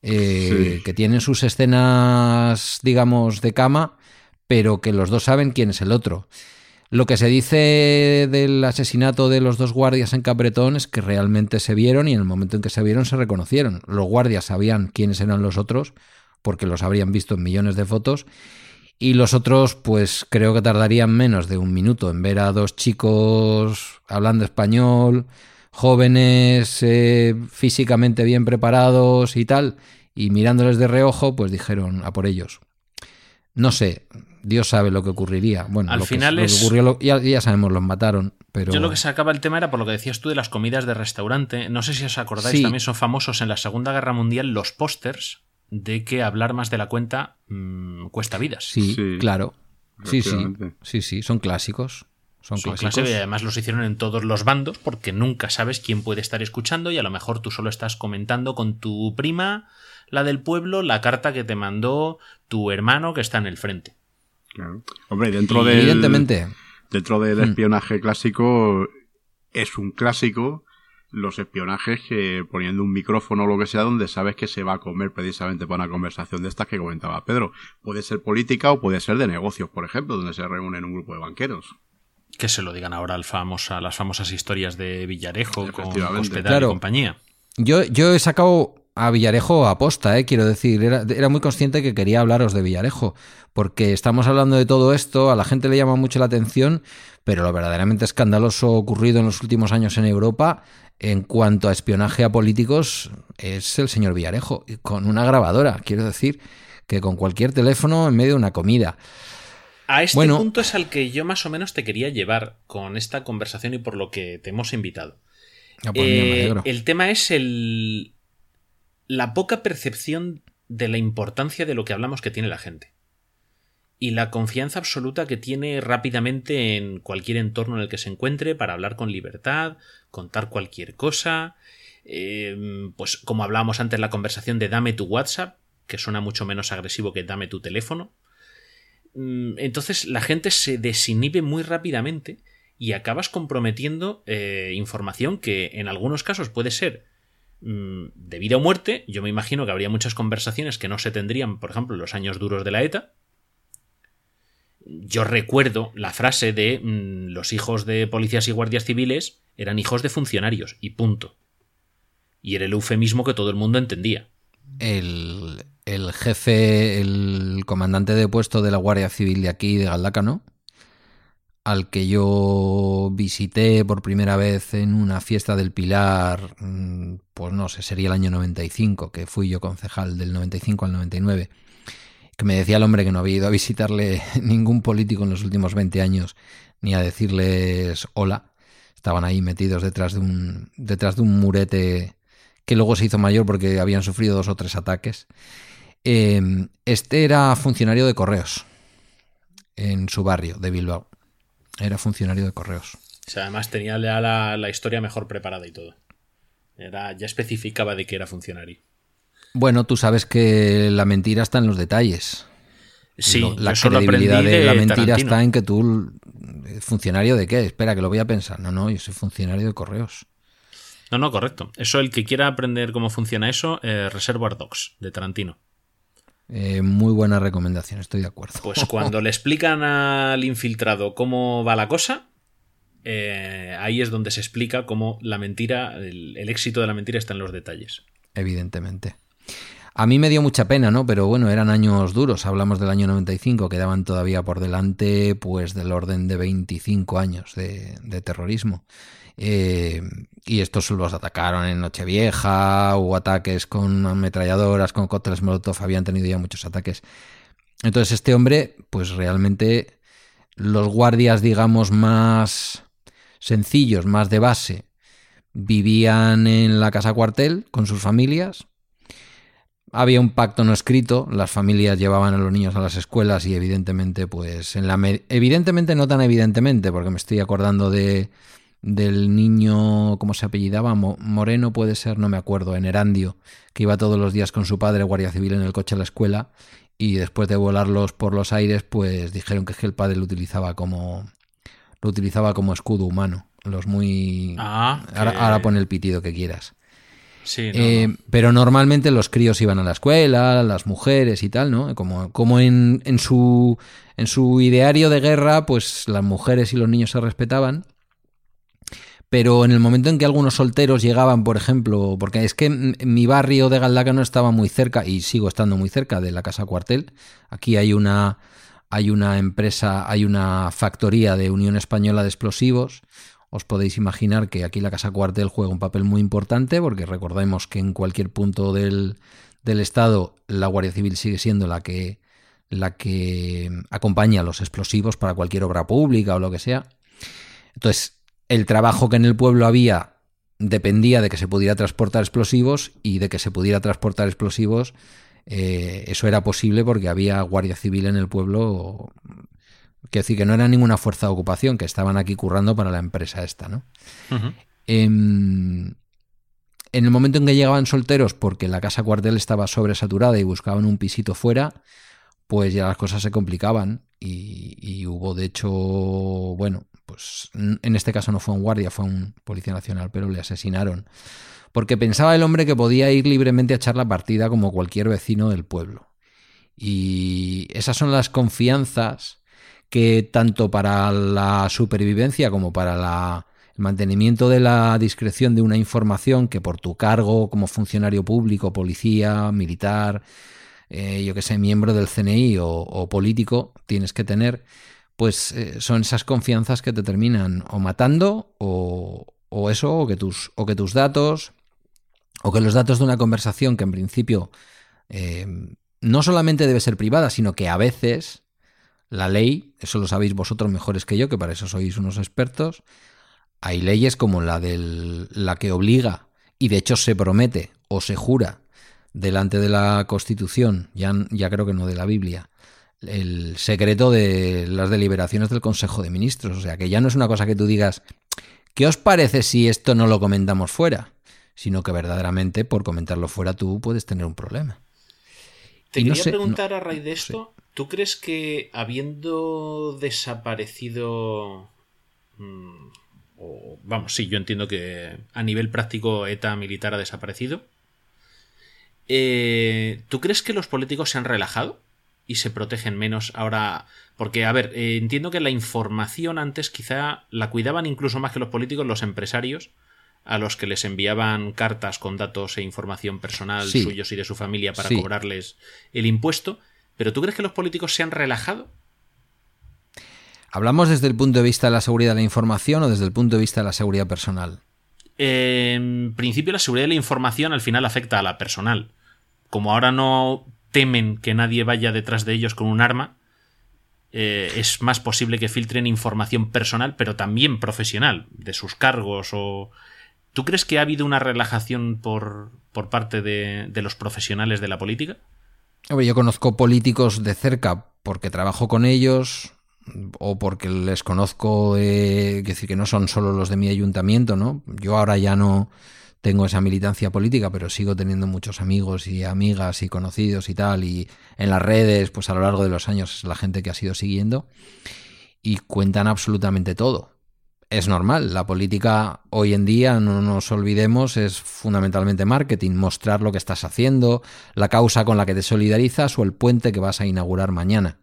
Eh, Sí. Que tienen sus escenas, digamos, de cama, pero que los dos saben quién es el otro. Lo que se dice del asesinato de los dos guardias en Capretón es que realmente se vieron y en el momento en que se vieron se reconocieron. Los guardias sabían quiénes eran los otros porque los habrían visto en millones de fotos y los otros pues creo que tardarían menos de un minuto en ver a dos chicos hablando español, jóvenes, eh, físicamente bien preparados y tal, y mirándoles de reojo pues dijeron a por ellos. No sé, Dios sabe lo que ocurriría. Bueno, Al lo que- final lo que es- ocurrió, lo- ya, ya sabemos, los mataron, pero... Yo lo que sacaba el tema era por lo que decías tú de las comidas de restaurante. No sé si os acordáis, Sí. también son famosos en la Segunda Guerra Mundial los pósters de que hablar más de la cuenta mm, cuesta vidas. Sí, Sí, claro. Sí, sí, sí, sí, son clásicos. Son Son clásicos. clásicos y además los hicieron en todos los bandos porque nunca sabes quién puede estar escuchando y a lo mejor tú solo estás comentando con tu prima, la del pueblo, la carta que te mandó tu hermano que está en el frente. Claro. Hombre, dentro del, Evidentemente. dentro del Mm. espionaje clásico es un clásico los espionajes que poniendo un micrófono o lo que sea donde sabes que se va a comer precisamente para una conversación de estas que comentaba Pedro. Puede ser política o puede ser de negocios, por ejemplo, donde se reúnen un grupo de banqueros. Que se lo digan ahora al famosa, las famosas historias de Villarejo con Claro. y compañía. Yo, yo he sacado a Villarejo a posta, eh, quiero decir, era, era muy consciente que quería hablaros de Villarejo, porque estamos hablando de todo esto, a la gente le llama mucho la atención, pero lo verdaderamente escandaloso ocurrido en los últimos años en Europa en cuanto a espionaje a políticos es el señor Villarejo, con una grabadora, quiero decir, que con cualquier teléfono en medio de una comida. A este Bueno. punto es al que yo más o menos te quería llevar con esta conversación y por lo que te hemos invitado. Ah, pues me Eh, el tema es el la poca percepción de la importancia de lo que hablamos que tiene la gente. Y la confianza absoluta que tiene rápidamente en cualquier entorno en el que se encuentre para hablar con libertad, contar cualquier cosa. eh, pues como hablábamos antes en la conversación de dame tu WhatsApp, que suena mucho menos agresivo que dame tu teléfono. Mm, Entonces la gente se desinhibe muy rápidamente y acabas comprometiendo eh, información que en algunos casos puede ser mm, de vida o muerte. Yo me imagino que habría muchas conversaciones que no se tendrían, por ejemplo, en los años duros de la ETA. Yo recuerdo la frase de mm, los hijos de policías y guardias civiles eran hijos de funcionarios y punto. Y era el eufemismo que todo el mundo entendía. el, jefe, el comandante de puesto de la Guardia Civil de aquí, de Galdácano, al que yo visité por primera vez en una fiesta del Pilar, mm, pues no sé, sería el año 95, que fui yo concejal del 95 al 99, que me decía el hombre que no había ido a visitarle ningún político en los últimos 20 años, ni a decirles hola. Estaban ahí metidos detrás de un, detrás de un murete que luego se hizo mayor porque habían sufrido dos o tres ataques. Eh, este era funcionario de correos en su barrio de Bilbao. Era funcionario de correos. O sea, además tenía la, la historia mejor preparada y todo. Era, ya especificaba de que era funcionario. Bueno, tú sabes que la mentira está en los detalles. Sí, la yo credibilidad de, la mentira Tarantino. está en que tú funcionario de qué? Espera que lo voy a pensar. No, no, yo soy funcionario de correos. No, no, correcto. Eso, el que quiera aprender cómo funciona eso, eh, Reservoir Dogs, de Tarantino. Eh, muy buena recomendación, estoy de acuerdo. Pues cuando le explican al infiltrado cómo va la cosa, eh, ahí es donde se explica cómo la mentira, el, el éxito de la mentira está en los detalles. Evidentemente. A mí me dio mucha pena, ¿no? Pero bueno, eran años duros. Hablamos del año 95, quedaban todavía por delante, pues del orden de 25 años de, terrorismo. Eh, y estos los atacaron en Nochevieja, hubo ataques con ametralladoras, con cócteles Molotov, habían tenido ya muchos ataques. Entonces este hombre, pues realmente los guardias, digamos, más sencillos, más de base, vivían en la casa cuartel con sus familias, había un pacto no escrito, las familias llevaban a los niños a las escuelas y evidentemente, pues, en la evidentemente no tan evidentemente, porque me estoy acordando de del niño, ¿cómo se apellidaba? Moreno puede ser, no me acuerdo, en Erandio, que iba todos los días con su padre, guardia civil, en el coche a la escuela y después de volarlos por los aires, pues dijeron que, el padre lo utilizaba como lo utilizaba como escudo humano. Los muy ah, ahora, ahora pone el pitido que quieras. Sí, no, Eh, no. Pero normalmente los críos iban a la escuela, las mujeres y tal, ¿no? Como, como en, en, su, en su ideario de guerra, pues las mujeres y los niños se respetaban. Pero en el momento en que algunos solteros llegaban, por ejemplo, porque es que mi barrio de Galdácano estaba muy cerca, y sigo estando muy cerca de la casa cuartel. Aquí hay una, hay una empresa, hay una factoría de Unión Española de Explosivos, os podéis imaginar que aquí la Casa Cuartel juega un papel muy importante, porque recordemos que en cualquier punto del, del Estado la Guardia Civil sigue siendo la que, la que acompaña los explosivos para cualquier obra pública o lo que sea. Entonces, el trabajo que en el pueblo había dependía de que se pudiera transportar explosivos y de que se pudiera transportar explosivos. Eh, eso era posible porque había Guardia Civil en el pueblo Quiero decir que no era ninguna fuerza de ocupación, que estaban aquí currando para la empresa esta, ¿no? Uh -huh. eh, en el momento en que llegaban solteros, porque la casa cuartel estaba sobresaturada y buscaban un pisito fuera, pues ya las cosas se complicaban. Y, y, hubo, de hecho, bueno, pues en este caso no fue un guardia, fue un policía nacional, pero le asesinaron. Porque pensaba el hombre que podía ir libremente a echar la partida como cualquier vecino del pueblo. Y esas son las confianzas que tanto para la supervivencia como para la, el mantenimiento de la discreción de una información que por tu cargo como funcionario público, policía, militar, eh, yo que sé, miembro del CNI o, político tienes que tener, pues eh, son esas confianzas que te terminan o matando o, o eso, o que, tus, o que tus datos, o que los datos de una conversación que en principio eh, no solamente debe ser privada, sino que a veces la ley, eso lo sabéis vosotros mejores que yo, que para eso sois unos expertos, hay leyes como la de la que obliga y de hecho se promete o se jura delante de la Constitución, ya, ya creo que no de la Biblia, el secreto de las deliberaciones del Consejo de Ministros. O sea, que ya no es una cosa que tú digas, ¿qué os parece si esto no lo comentamos fuera? Sino que verdaderamente por comentarlo fuera tú puedes tener un problema. Te y quería no sé, preguntar no, a raíz de esto. ¿Tú crees que habiendo desaparecido... Mmm, o, vamos, sí, yo entiendo que a nivel práctico ETA militar ha desaparecido. Eh, ¿Tú crees que los políticos se han relajado y se protegen menos ahora? Porque, a ver, eh, entiendo que la información antes quizá la cuidaban incluso más que los políticos, los empresarios, a los que les enviaban cartas con datos e información personal Sí. suyos y de su familia para Sí. cobrarles el impuesto. ¿Pero tú crees que los políticos se han relajado? ¿Hablamos desde el punto de vista de la seguridad de la información o desde el punto de vista de la seguridad personal? Eh, en principio, la seguridad de la información al final afecta a la personal. Como ahora no temen que nadie vaya detrás de ellos con un arma, eh, es más posible que filtren información personal, pero también profesional, de sus cargos o... ¿Tú crees que ha habido una relajación por, por parte de, de los profesionales de la política? Yo conozco políticos de cerca porque trabajo con ellos o porque les conozco, eh, decir que no son solo los de mi ayuntamiento, ¿no? Yo ahora ya no tengo esa militancia política, pero sigo teniendo muchos amigos y amigas y conocidos y tal, y en las redes, pues a lo largo de los años, la gente que ha sido siguiendo, y cuentan absolutamente todo. Es normal. La política hoy en día, no nos olvidemos, es fundamentalmente marketing, mostrar lo que estás haciendo, la causa con la que te solidarizas o el puente que vas a inaugurar mañana.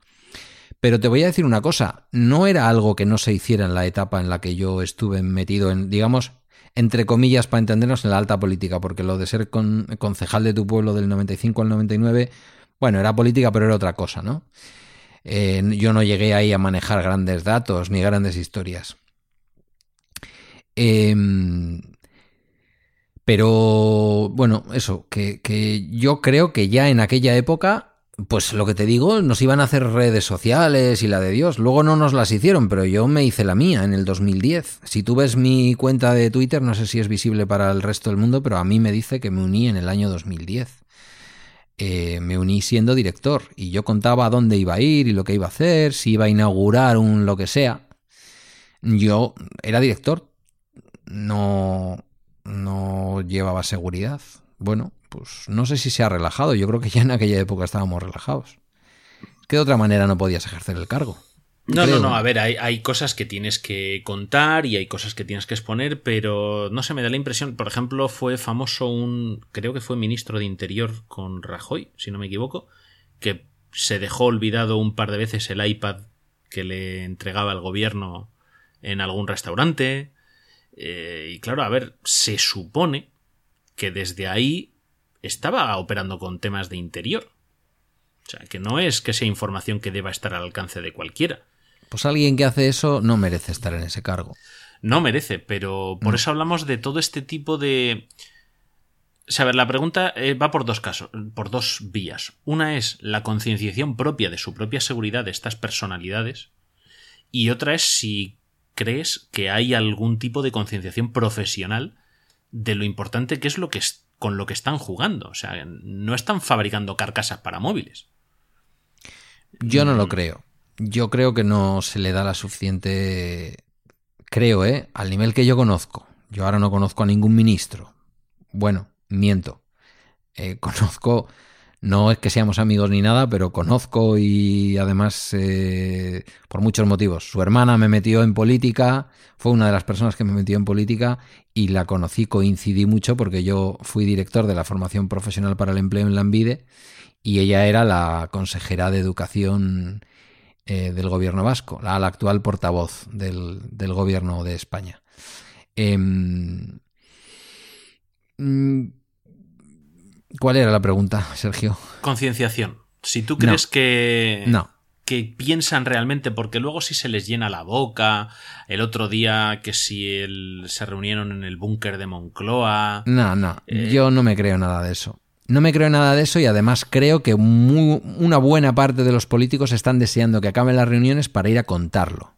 Pero te voy a decir una cosa, no era algo que no se hiciera en la etapa en la que yo estuve metido en, digamos, entre comillas, para entendernos, en la alta política, porque lo de ser concejal de tu pueblo del 95 al 99, bueno, era política, pero era otra cosa, ¿no? Eh, yo no llegué ahí a manejar grandes datos ni grandes historias. Em, pero bueno, eso, que, que, yo creo que ya en aquella época, pues lo que te digo, nos iban a hacer redes sociales y la de Dios. Luego no nos las hicieron, pero yo me hice la mía en el 2010. Si tú ves mi cuenta de Twitter, no sé si es visible para el resto del mundo, pero a mí me dice que me uní en el año 2010. Eh, me uní siendo director y yo contaba a dónde iba a ir y lo que iba a hacer, si iba a inaugurar un lo que sea. Yo era director, no, no llevaba seguridad. Bueno, pues no sé si se ha relajado. Yo creo que ya en aquella época estábamos relajados. ¿Qué de otra manera no podías ejercer el cargo? No, no, no, a ver, hay, hay, cosas que tienes que contar y hay cosas que tienes que exponer, pero no se me da la impresión, por ejemplo, fue famoso un, creo que fue ministro de Interior con Rajoy, si no me equivoco, que se dejó olvidado un par de veces el iPad que le entregaba el gobierno en algún restaurante, eh, y claro, a ver, se supone que desde ahí estaba operando con temas de interior. O sea, que no es que sea información que deba estar al alcance de cualquiera. Pues alguien que hace eso no merece estar en ese cargo. No merece, pero por eso hablamos de todo este tipo de... O sea, a ver, la pregunta eh, va por dos casos, por dos vías. Una es la concienciación propia de su propia seguridad de estas personalidades y otra es si crees que hay algún tipo de concienciación profesional de lo importante que es lo que es, con lo que están jugando. O sea, no están fabricando carcasas para móviles. Yo no lo mm. creo. Yo creo que no se le da la suficiente. Creo, ¿eh? Al nivel que yo conozco. Yo ahora no conozco a ningún ministro. Bueno, miento. Eh, conozco no es que seamos amigos ni nada, pero conozco y además eh, por muchos motivos. Su hermana me metió en política, fue una de las personas que me metió en política y la conocí, coincidí mucho porque yo fui director de la formación profesional para el empleo en Lambide y ella era la consejera de educación eh, del gobierno vasco, la, actual portavoz del, gobierno de España. Em, mm, ¿Cuál era la pregunta, Sergio? Concienciación. Si tú crees que. No. Que piensan realmente, porque luego si se les llena la boca. El otro día que si se reunieron en el búnker de Moncloa. No, no. Eh, yo no me creo nada de eso. No me creo nada de eso y además creo que una buena parte de los políticos están deseando que acaben las reuniones para ir a contarlo.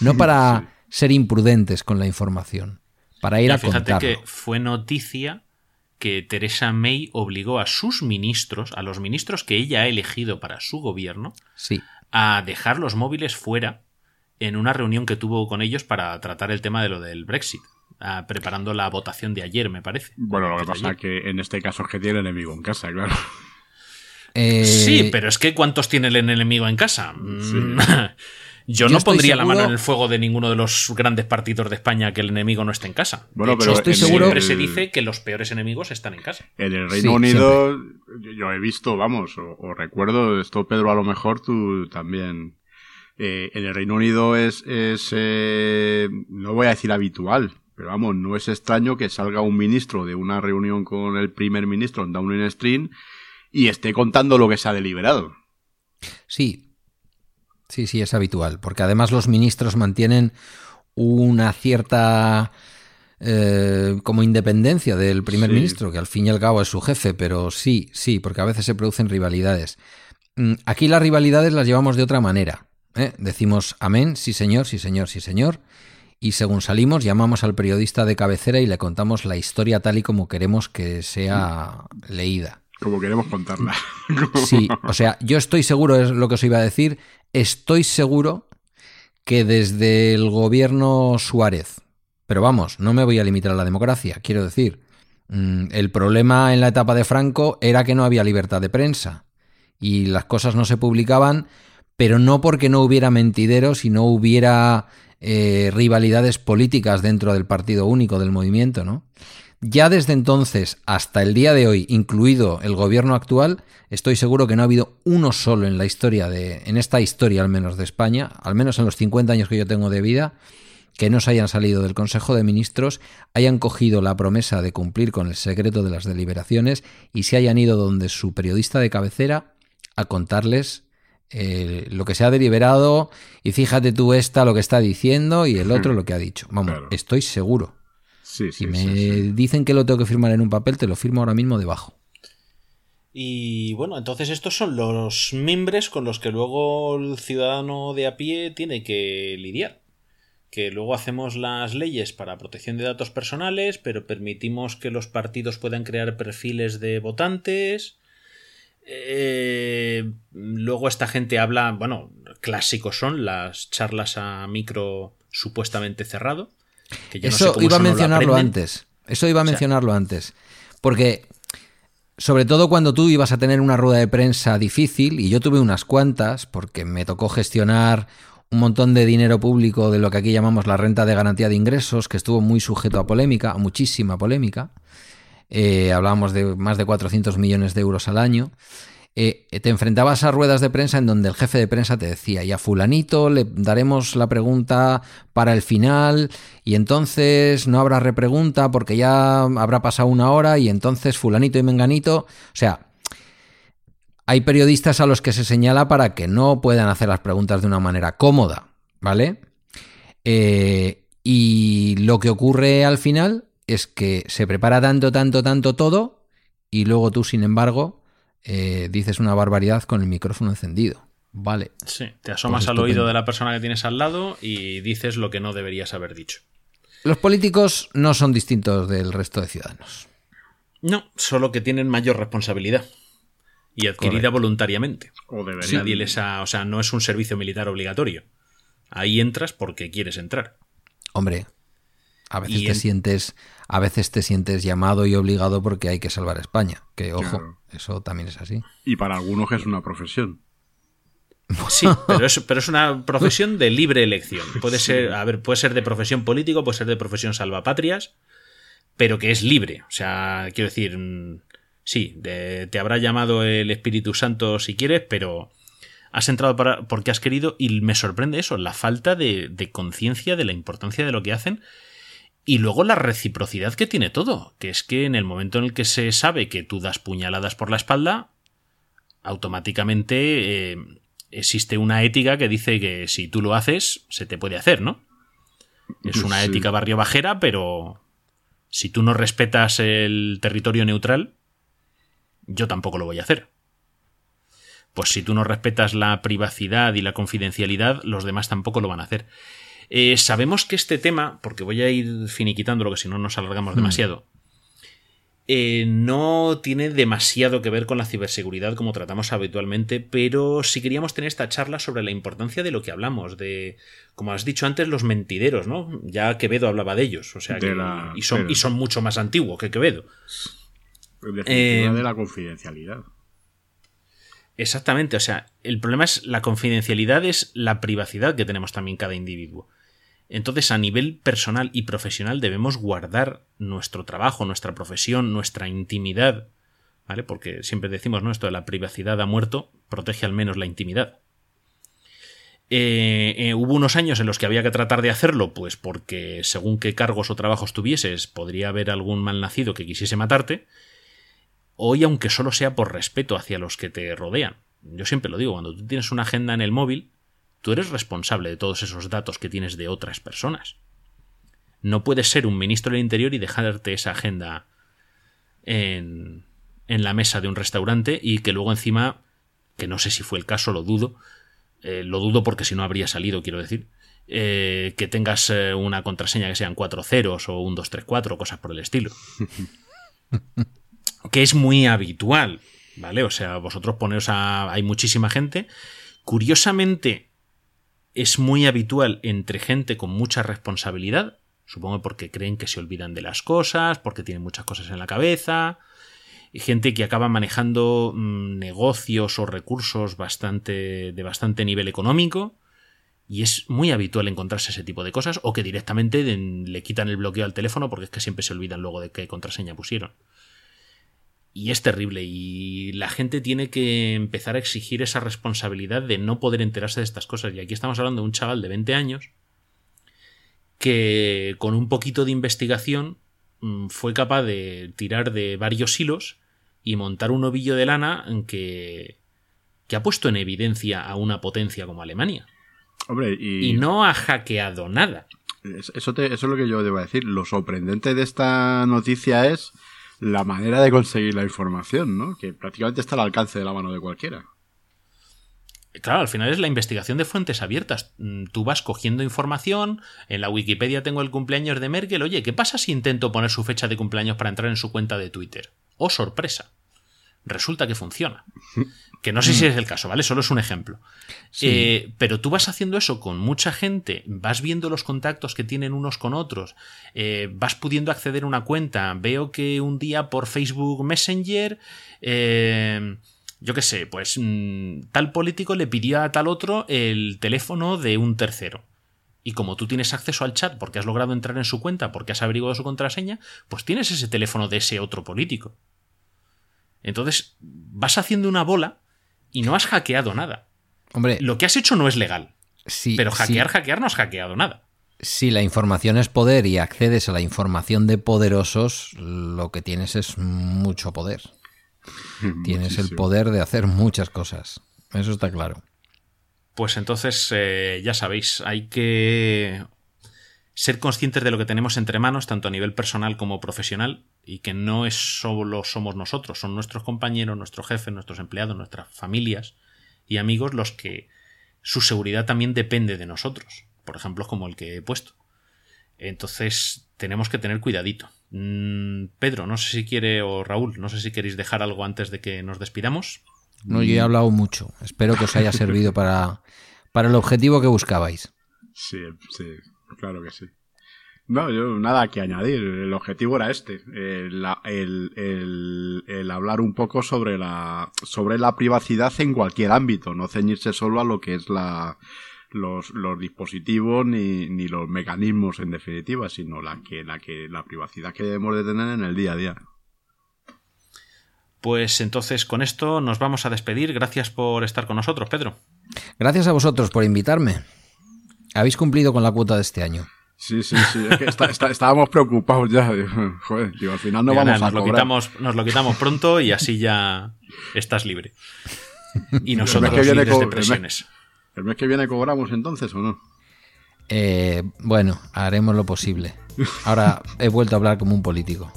No para ser imprudentes con la información. Para ir a contarlo. Fíjate que fue noticia que Teresa May obligó a sus ministros, a los ministros que ella ha elegido para su gobierno, sí. a dejar los móviles fuera en una reunión que tuvo con ellos para tratar el tema de lo del Brexit. preparando la votación de ayer, me parece. Bueno, lo que pasa es que en este caso es que tiene enemigo en casa, claro. Eh, sí, pero es que ¿cuántos tiene el enemigo en casa? Sí. Yo, no pondría la mano en el fuego de ninguno de los grandes partidos de España que el enemigo no esté en casa. Bueno, pero estoy seguro... siempre se dice que los peores enemigos están en casa. En el Reino Unido, yo he visto, vamos, o, recuerdo, esto Pedro a lo mejor tú también. Eh, en el Reino Unido es, es eh, no voy a decir habitual, pero vamos, no es extraño que salga un ministro de una reunión con el primer ministro en Downing Street y esté contando lo que se ha deliberado. Sí, Sí, sí, es habitual, porque además los ministros mantienen una cierta eh, como independencia del primer ministro, que al fin y al cabo es su jefe, pero sí, sí, porque a veces se producen rivalidades. Mm, aquí las rivalidades las llevamos de otra manera. ¿eh? Decimos amén, sí señor, sí señor, sí señor, y según salimos llamamos al periodista de cabecera y le contamos la historia tal y como queremos que sea leída. Como queremos contarla. Sí, o sea, yo estoy seguro, es lo que os iba a decir, estoy seguro que desde el gobierno Suárez, pero vamos, no me voy a limitar a la democracia, quiero decir, mm, el problema en la etapa de Franco era que no había libertad de prensa y las cosas no se publicaban, pero no porque no hubiera mentideros y no hubiera eh, rivalidades políticas dentro del partido único del movimiento, ¿no? Ya desde entonces hasta el día de hoy, incluido el gobierno actual, estoy seguro que no ha habido uno solo en la historia de, en esta historia al menos de España, al menos en los 50 años que yo tengo de vida, que no se hayan salido del Consejo de Ministros, hayan cogido la promesa de cumplir con el secreto de las deliberaciones y se hayan ido donde su periodista de cabecera a contarles eh, lo que se ha deliberado y fíjate tú esta lo que está diciendo y el otro lo que ha dicho. Vamos, Claro. estoy seguro. Sí, sí, Si me sí, sí. dicen que lo tengo que firmar en un papel, te lo firmo ahora mismo debajo. Y bueno, entonces estos son los mimbres con los que luego el ciudadano de a pie tiene que lidiar. Que luego hacemos las leyes para protección de datos personales, pero permitimos que los partidos puedan crear perfiles de votantes. Eh, luego esta gente habla, bueno, clásicos son las charlas a micro supuestamente cerrado. Que yo no sé Eso iba a mencionarlo antes. Eso iba a mencionarlo antes. Porque, sobre todo cuando tú ibas a tener una rueda de prensa difícil, y yo tuve unas cuantas, porque me tocó gestionar un montón de dinero público de lo que aquí llamamos la renta de garantía de ingresos, que estuvo muy sujeto a polémica, a muchísima polémica. Eh, hablábamos de más de 400 millones de euros al año. Eh, te enfrentabas a ruedas de prensa en donde el jefe de prensa te decía, y a fulanito le daremos la pregunta para el final, y entonces no habrá repregunta porque ya habrá pasado una hora, y entonces fulanito y menganito. O sea, hay periodistas a los que se señala para que no puedan hacer las preguntas de una manera cómoda, ¿vale? Eh, y lo que ocurre al final es que se prepara tanto, tanto, tanto todo, y luego tú, sin embargo, eh, dices una barbaridad con el micrófono encendido. Vale. Sí, te asomas Pues al estupendo. oído de la persona que tienes al lado y dices lo que no deberías haber dicho. Los políticos no son distintos del resto de ciudadanos. No, solo que tienen mayor responsabilidad. Y adquirida Correcto. voluntariamente. O deberían. Nadie les ha- o sea, no es un servicio militar obligatorio. Ahí entras porque quieres entrar. Hombre, a veces Y te en- sientes, a veces te sientes llamado y obligado porque hay que salvar a España. Que ojo, Claro. Eso también es así. Y para algunos es una profesión. Sí, pero es, pero es una profesión de libre elección. Puede ser, a ver, puede ser de profesión político, puede ser de profesión salvapatrias, pero que es libre. O sea, quiero decir, mm, sí, de- te habrá llamado el Espíritu Santo si quieres, pero has entrado para, porque has querido y me sorprende eso, la falta de, de conciencia de la importancia de lo que hacen y luego la reciprocidad que tiene todo, que es que en el momento en el que se sabe que tú das puñaladas por la espalda, automáticamente eh, existe una ética que dice que si tú lo haces, se te puede hacer, ¿no? Es una Sí. ética barrio bajera, pero si tú no respetas el territorio neutral, yo tampoco lo voy a hacer. Pues si tú no respetas la privacidad y la confidencialidad, los demás tampoco lo van a hacer. Eh, sabemos que este tema, porque voy a ir finiquitándolo, que si no nos alargamos demasiado, eh, no tiene demasiado que ver con la ciberseguridad como tratamos habitualmente, pero sí queríamos tener esta charla sobre la importancia de lo que hablamos, de, como has dicho antes, los mentideros, ¿no? Ya Quevedo hablaba de ellos, o sea, que- la- y, son, pero- y son mucho más antiguos que Quevedo. Eh, de la confidencialidad. Exactamente, o sea, el problema es la confidencialidad, es la privacidad que tenemos también cada individuo. Entonces, a nivel personal y profesional debemos guardar nuestro trabajo, nuestra profesión, nuestra intimidad, ¿vale? Porque siempre decimos, ¿no? Esto de la privacidad ha muerto, protege al menos la intimidad. Eh, eh, hubo unos años en los que había que tratar de hacerlo, pues porque según qué cargos o trabajos tuvieses, podría haber algún malnacido que quisiese matarte. Hoy, aunque solo sea por respeto hacia los que te rodean, yo siempre lo digo, cuando tú tienes una agenda en el móvil, tú eres responsable de todos esos datos que tienes de otras personas. No puedes ser un ministro del Interior y dejarte esa agenda en, en la mesa de un restaurante y que luego encima, que no sé si fue el caso, lo dudo, eh, lo dudo porque si no habría salido, quiero decir, eh, que tengas eh, una contraseña que sean cuatro ceros o un 234 cosas por el estilo. que es muy habitual, ¿vale? O sea, vosotros poneros a... hay muchísima gente. Curiosamente, es muy habitual entre gente con mucha responsabilidad, supongo porque creen que se olvidan de las cosas, porque tienen muchas cosas en la cabeza, y gente que acaba manejando mm, negocios o recursos bastante de bastante nivel económico Y es muy habitual encontrarse ese tipo de cosas o que directamente le quitan el bloqueo al teléfono porque es que siempre se olvidan luego de qué contraseña pusieron. Y es terrible y la gente tiene que empezar a exigir esa responsabilidad de no poder enterarse de estas cosas. Y aquí estamos hablando de un chaval de 20 años que con un poquito de investigación mm, fue capaz de tirar de varios hilos y montar un ovillo de lana que, que ha puesto en evidencia a una potencia como Alemania. Hombre, y... y no ha hackeado nada. Eso, te, eso es lo que yo debo decir. Lo sorprendente de esta noticia es la manera de conseguir la información, ¿no? Que prácticamente está al alcance de la mano de cualquiera. Claro, al final es la investigación de fuentes abiertas. Mm, Tú vas cogiendo información, en la Wikipedia tengo el cumpleaños de Merkel, oye, ¿qué pasa si intento poner su fecha de cumpleaños para entrar en su cuenta de Twitter? ¡Oh, sorpresa! Resulta que funciona. Que no sé si es el caso, ¿vale? Solo es un ejemplo. Sí. Eh, pero tú vas haciendo eso con mucha gente, vas viendo los contactos que tienen unos con otros, eh, vas pudiendo acceder a una cuenta. Veo que un día por Facebook Messenger, eh, yo qué sé, pues mm, tal político le pidió a tal otro el teléfono de un tercero. Y como tú tienes acceso al chat porque has logrado entrar en su cuenta, porque has averiguado su contraseña, pues tienes ese teléfono de ese otro político. Entonces vas haciendo una bola y no has hackeado nada. Hombre, Lo que has hecho no es legal. si, Pero hackear, hackear no has hackeado nada. si la información es poder y accedes a la información de poderosos, lo que tienes es mucho poder. Tienes el poder de hacer muchas cosas. Eso está claro. Pues entonces, eh, ya sabéis, hay que ser conscientes de lo que tenemos entre manos, tanto a nivel personal como profesional, y que no es solo somos nosotros, son nuestros compañeros, nuestros jefes, nuestros empleados, nuestras familias y amigos los que su seguridad también depende de nosotros. Por ejemplo, como el que he puesto. Entonces, tenemos que tener cuidadito. Mm, Pedro, no sé si quiere, o Raúl, no sé si queréis dejar algo antes de que nos despidamos. No, yo he hablado mucho. Espero que os haya servido para, para el objetivo que buscabais. Sí, sí, claro que sí. No, yo nada que añadir. El objetivo era este, eh, la- el, el- el hablar un poco sobre la sobre la privacidad en cualquier ámbito, no ceñirse solo a lo que es la los, los dispositivos ni, ni los mecanismos en definitiva, sino la que la que la privacidad que debemos de tener en el día a día. Pues entonces con esto nos vamos a despedir. Gracias por estar con nosotros, Pedro. Gracias a vosotros por invitarme. Habéis cumplido con la cuota de este año. Sí, sí, sí. Es que está- está- estábamos preocupados ya. Joder, digo, al final no Venga, vamos nada, a nos, lo quitamos, nos lo quitamos pronto y así ya estás libre. Y nosotros que viene libres co- de el mes- presiones. ¿El mes que viene cobramos entonces o no? Eh, bueno, haremos lo posible. Ahora he vuelto a hablar como un político.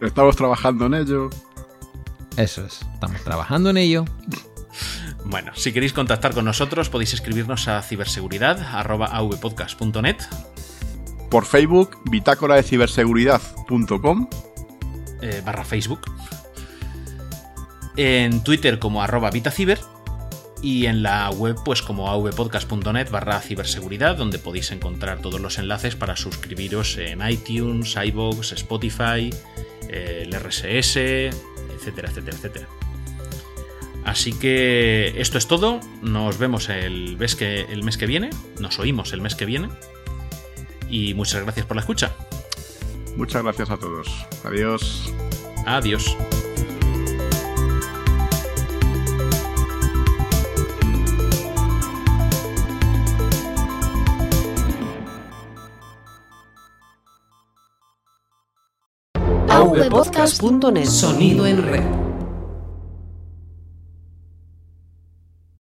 Estamos trabajando en ello. Eso es. Estamos trabajando en ello. Bueno, si queréis contactar con nosotros podéis escribirnos a ciberseguridad.avpodcast.net Por Facebook, bitácora de ciberseguridad.com. eh, barra Facebook. En Twitter como arroba vitaciber. Y en la web pues como avpodcast.net barra ciberseguridad donde podéis encontrar todos los enlaces para suscribiros en iTunes, iVoox, Spotify, eh, el RSS, etcétera, etcétera, etcétera. Así que esto es todo. Nos vemos el mes que, el mes que viene. Nos oímos el mes que viene. Y muchas gracias por la escucha. Muchas gracias a todos. Adiós. Adiós. avpodcast.net Sonido en red.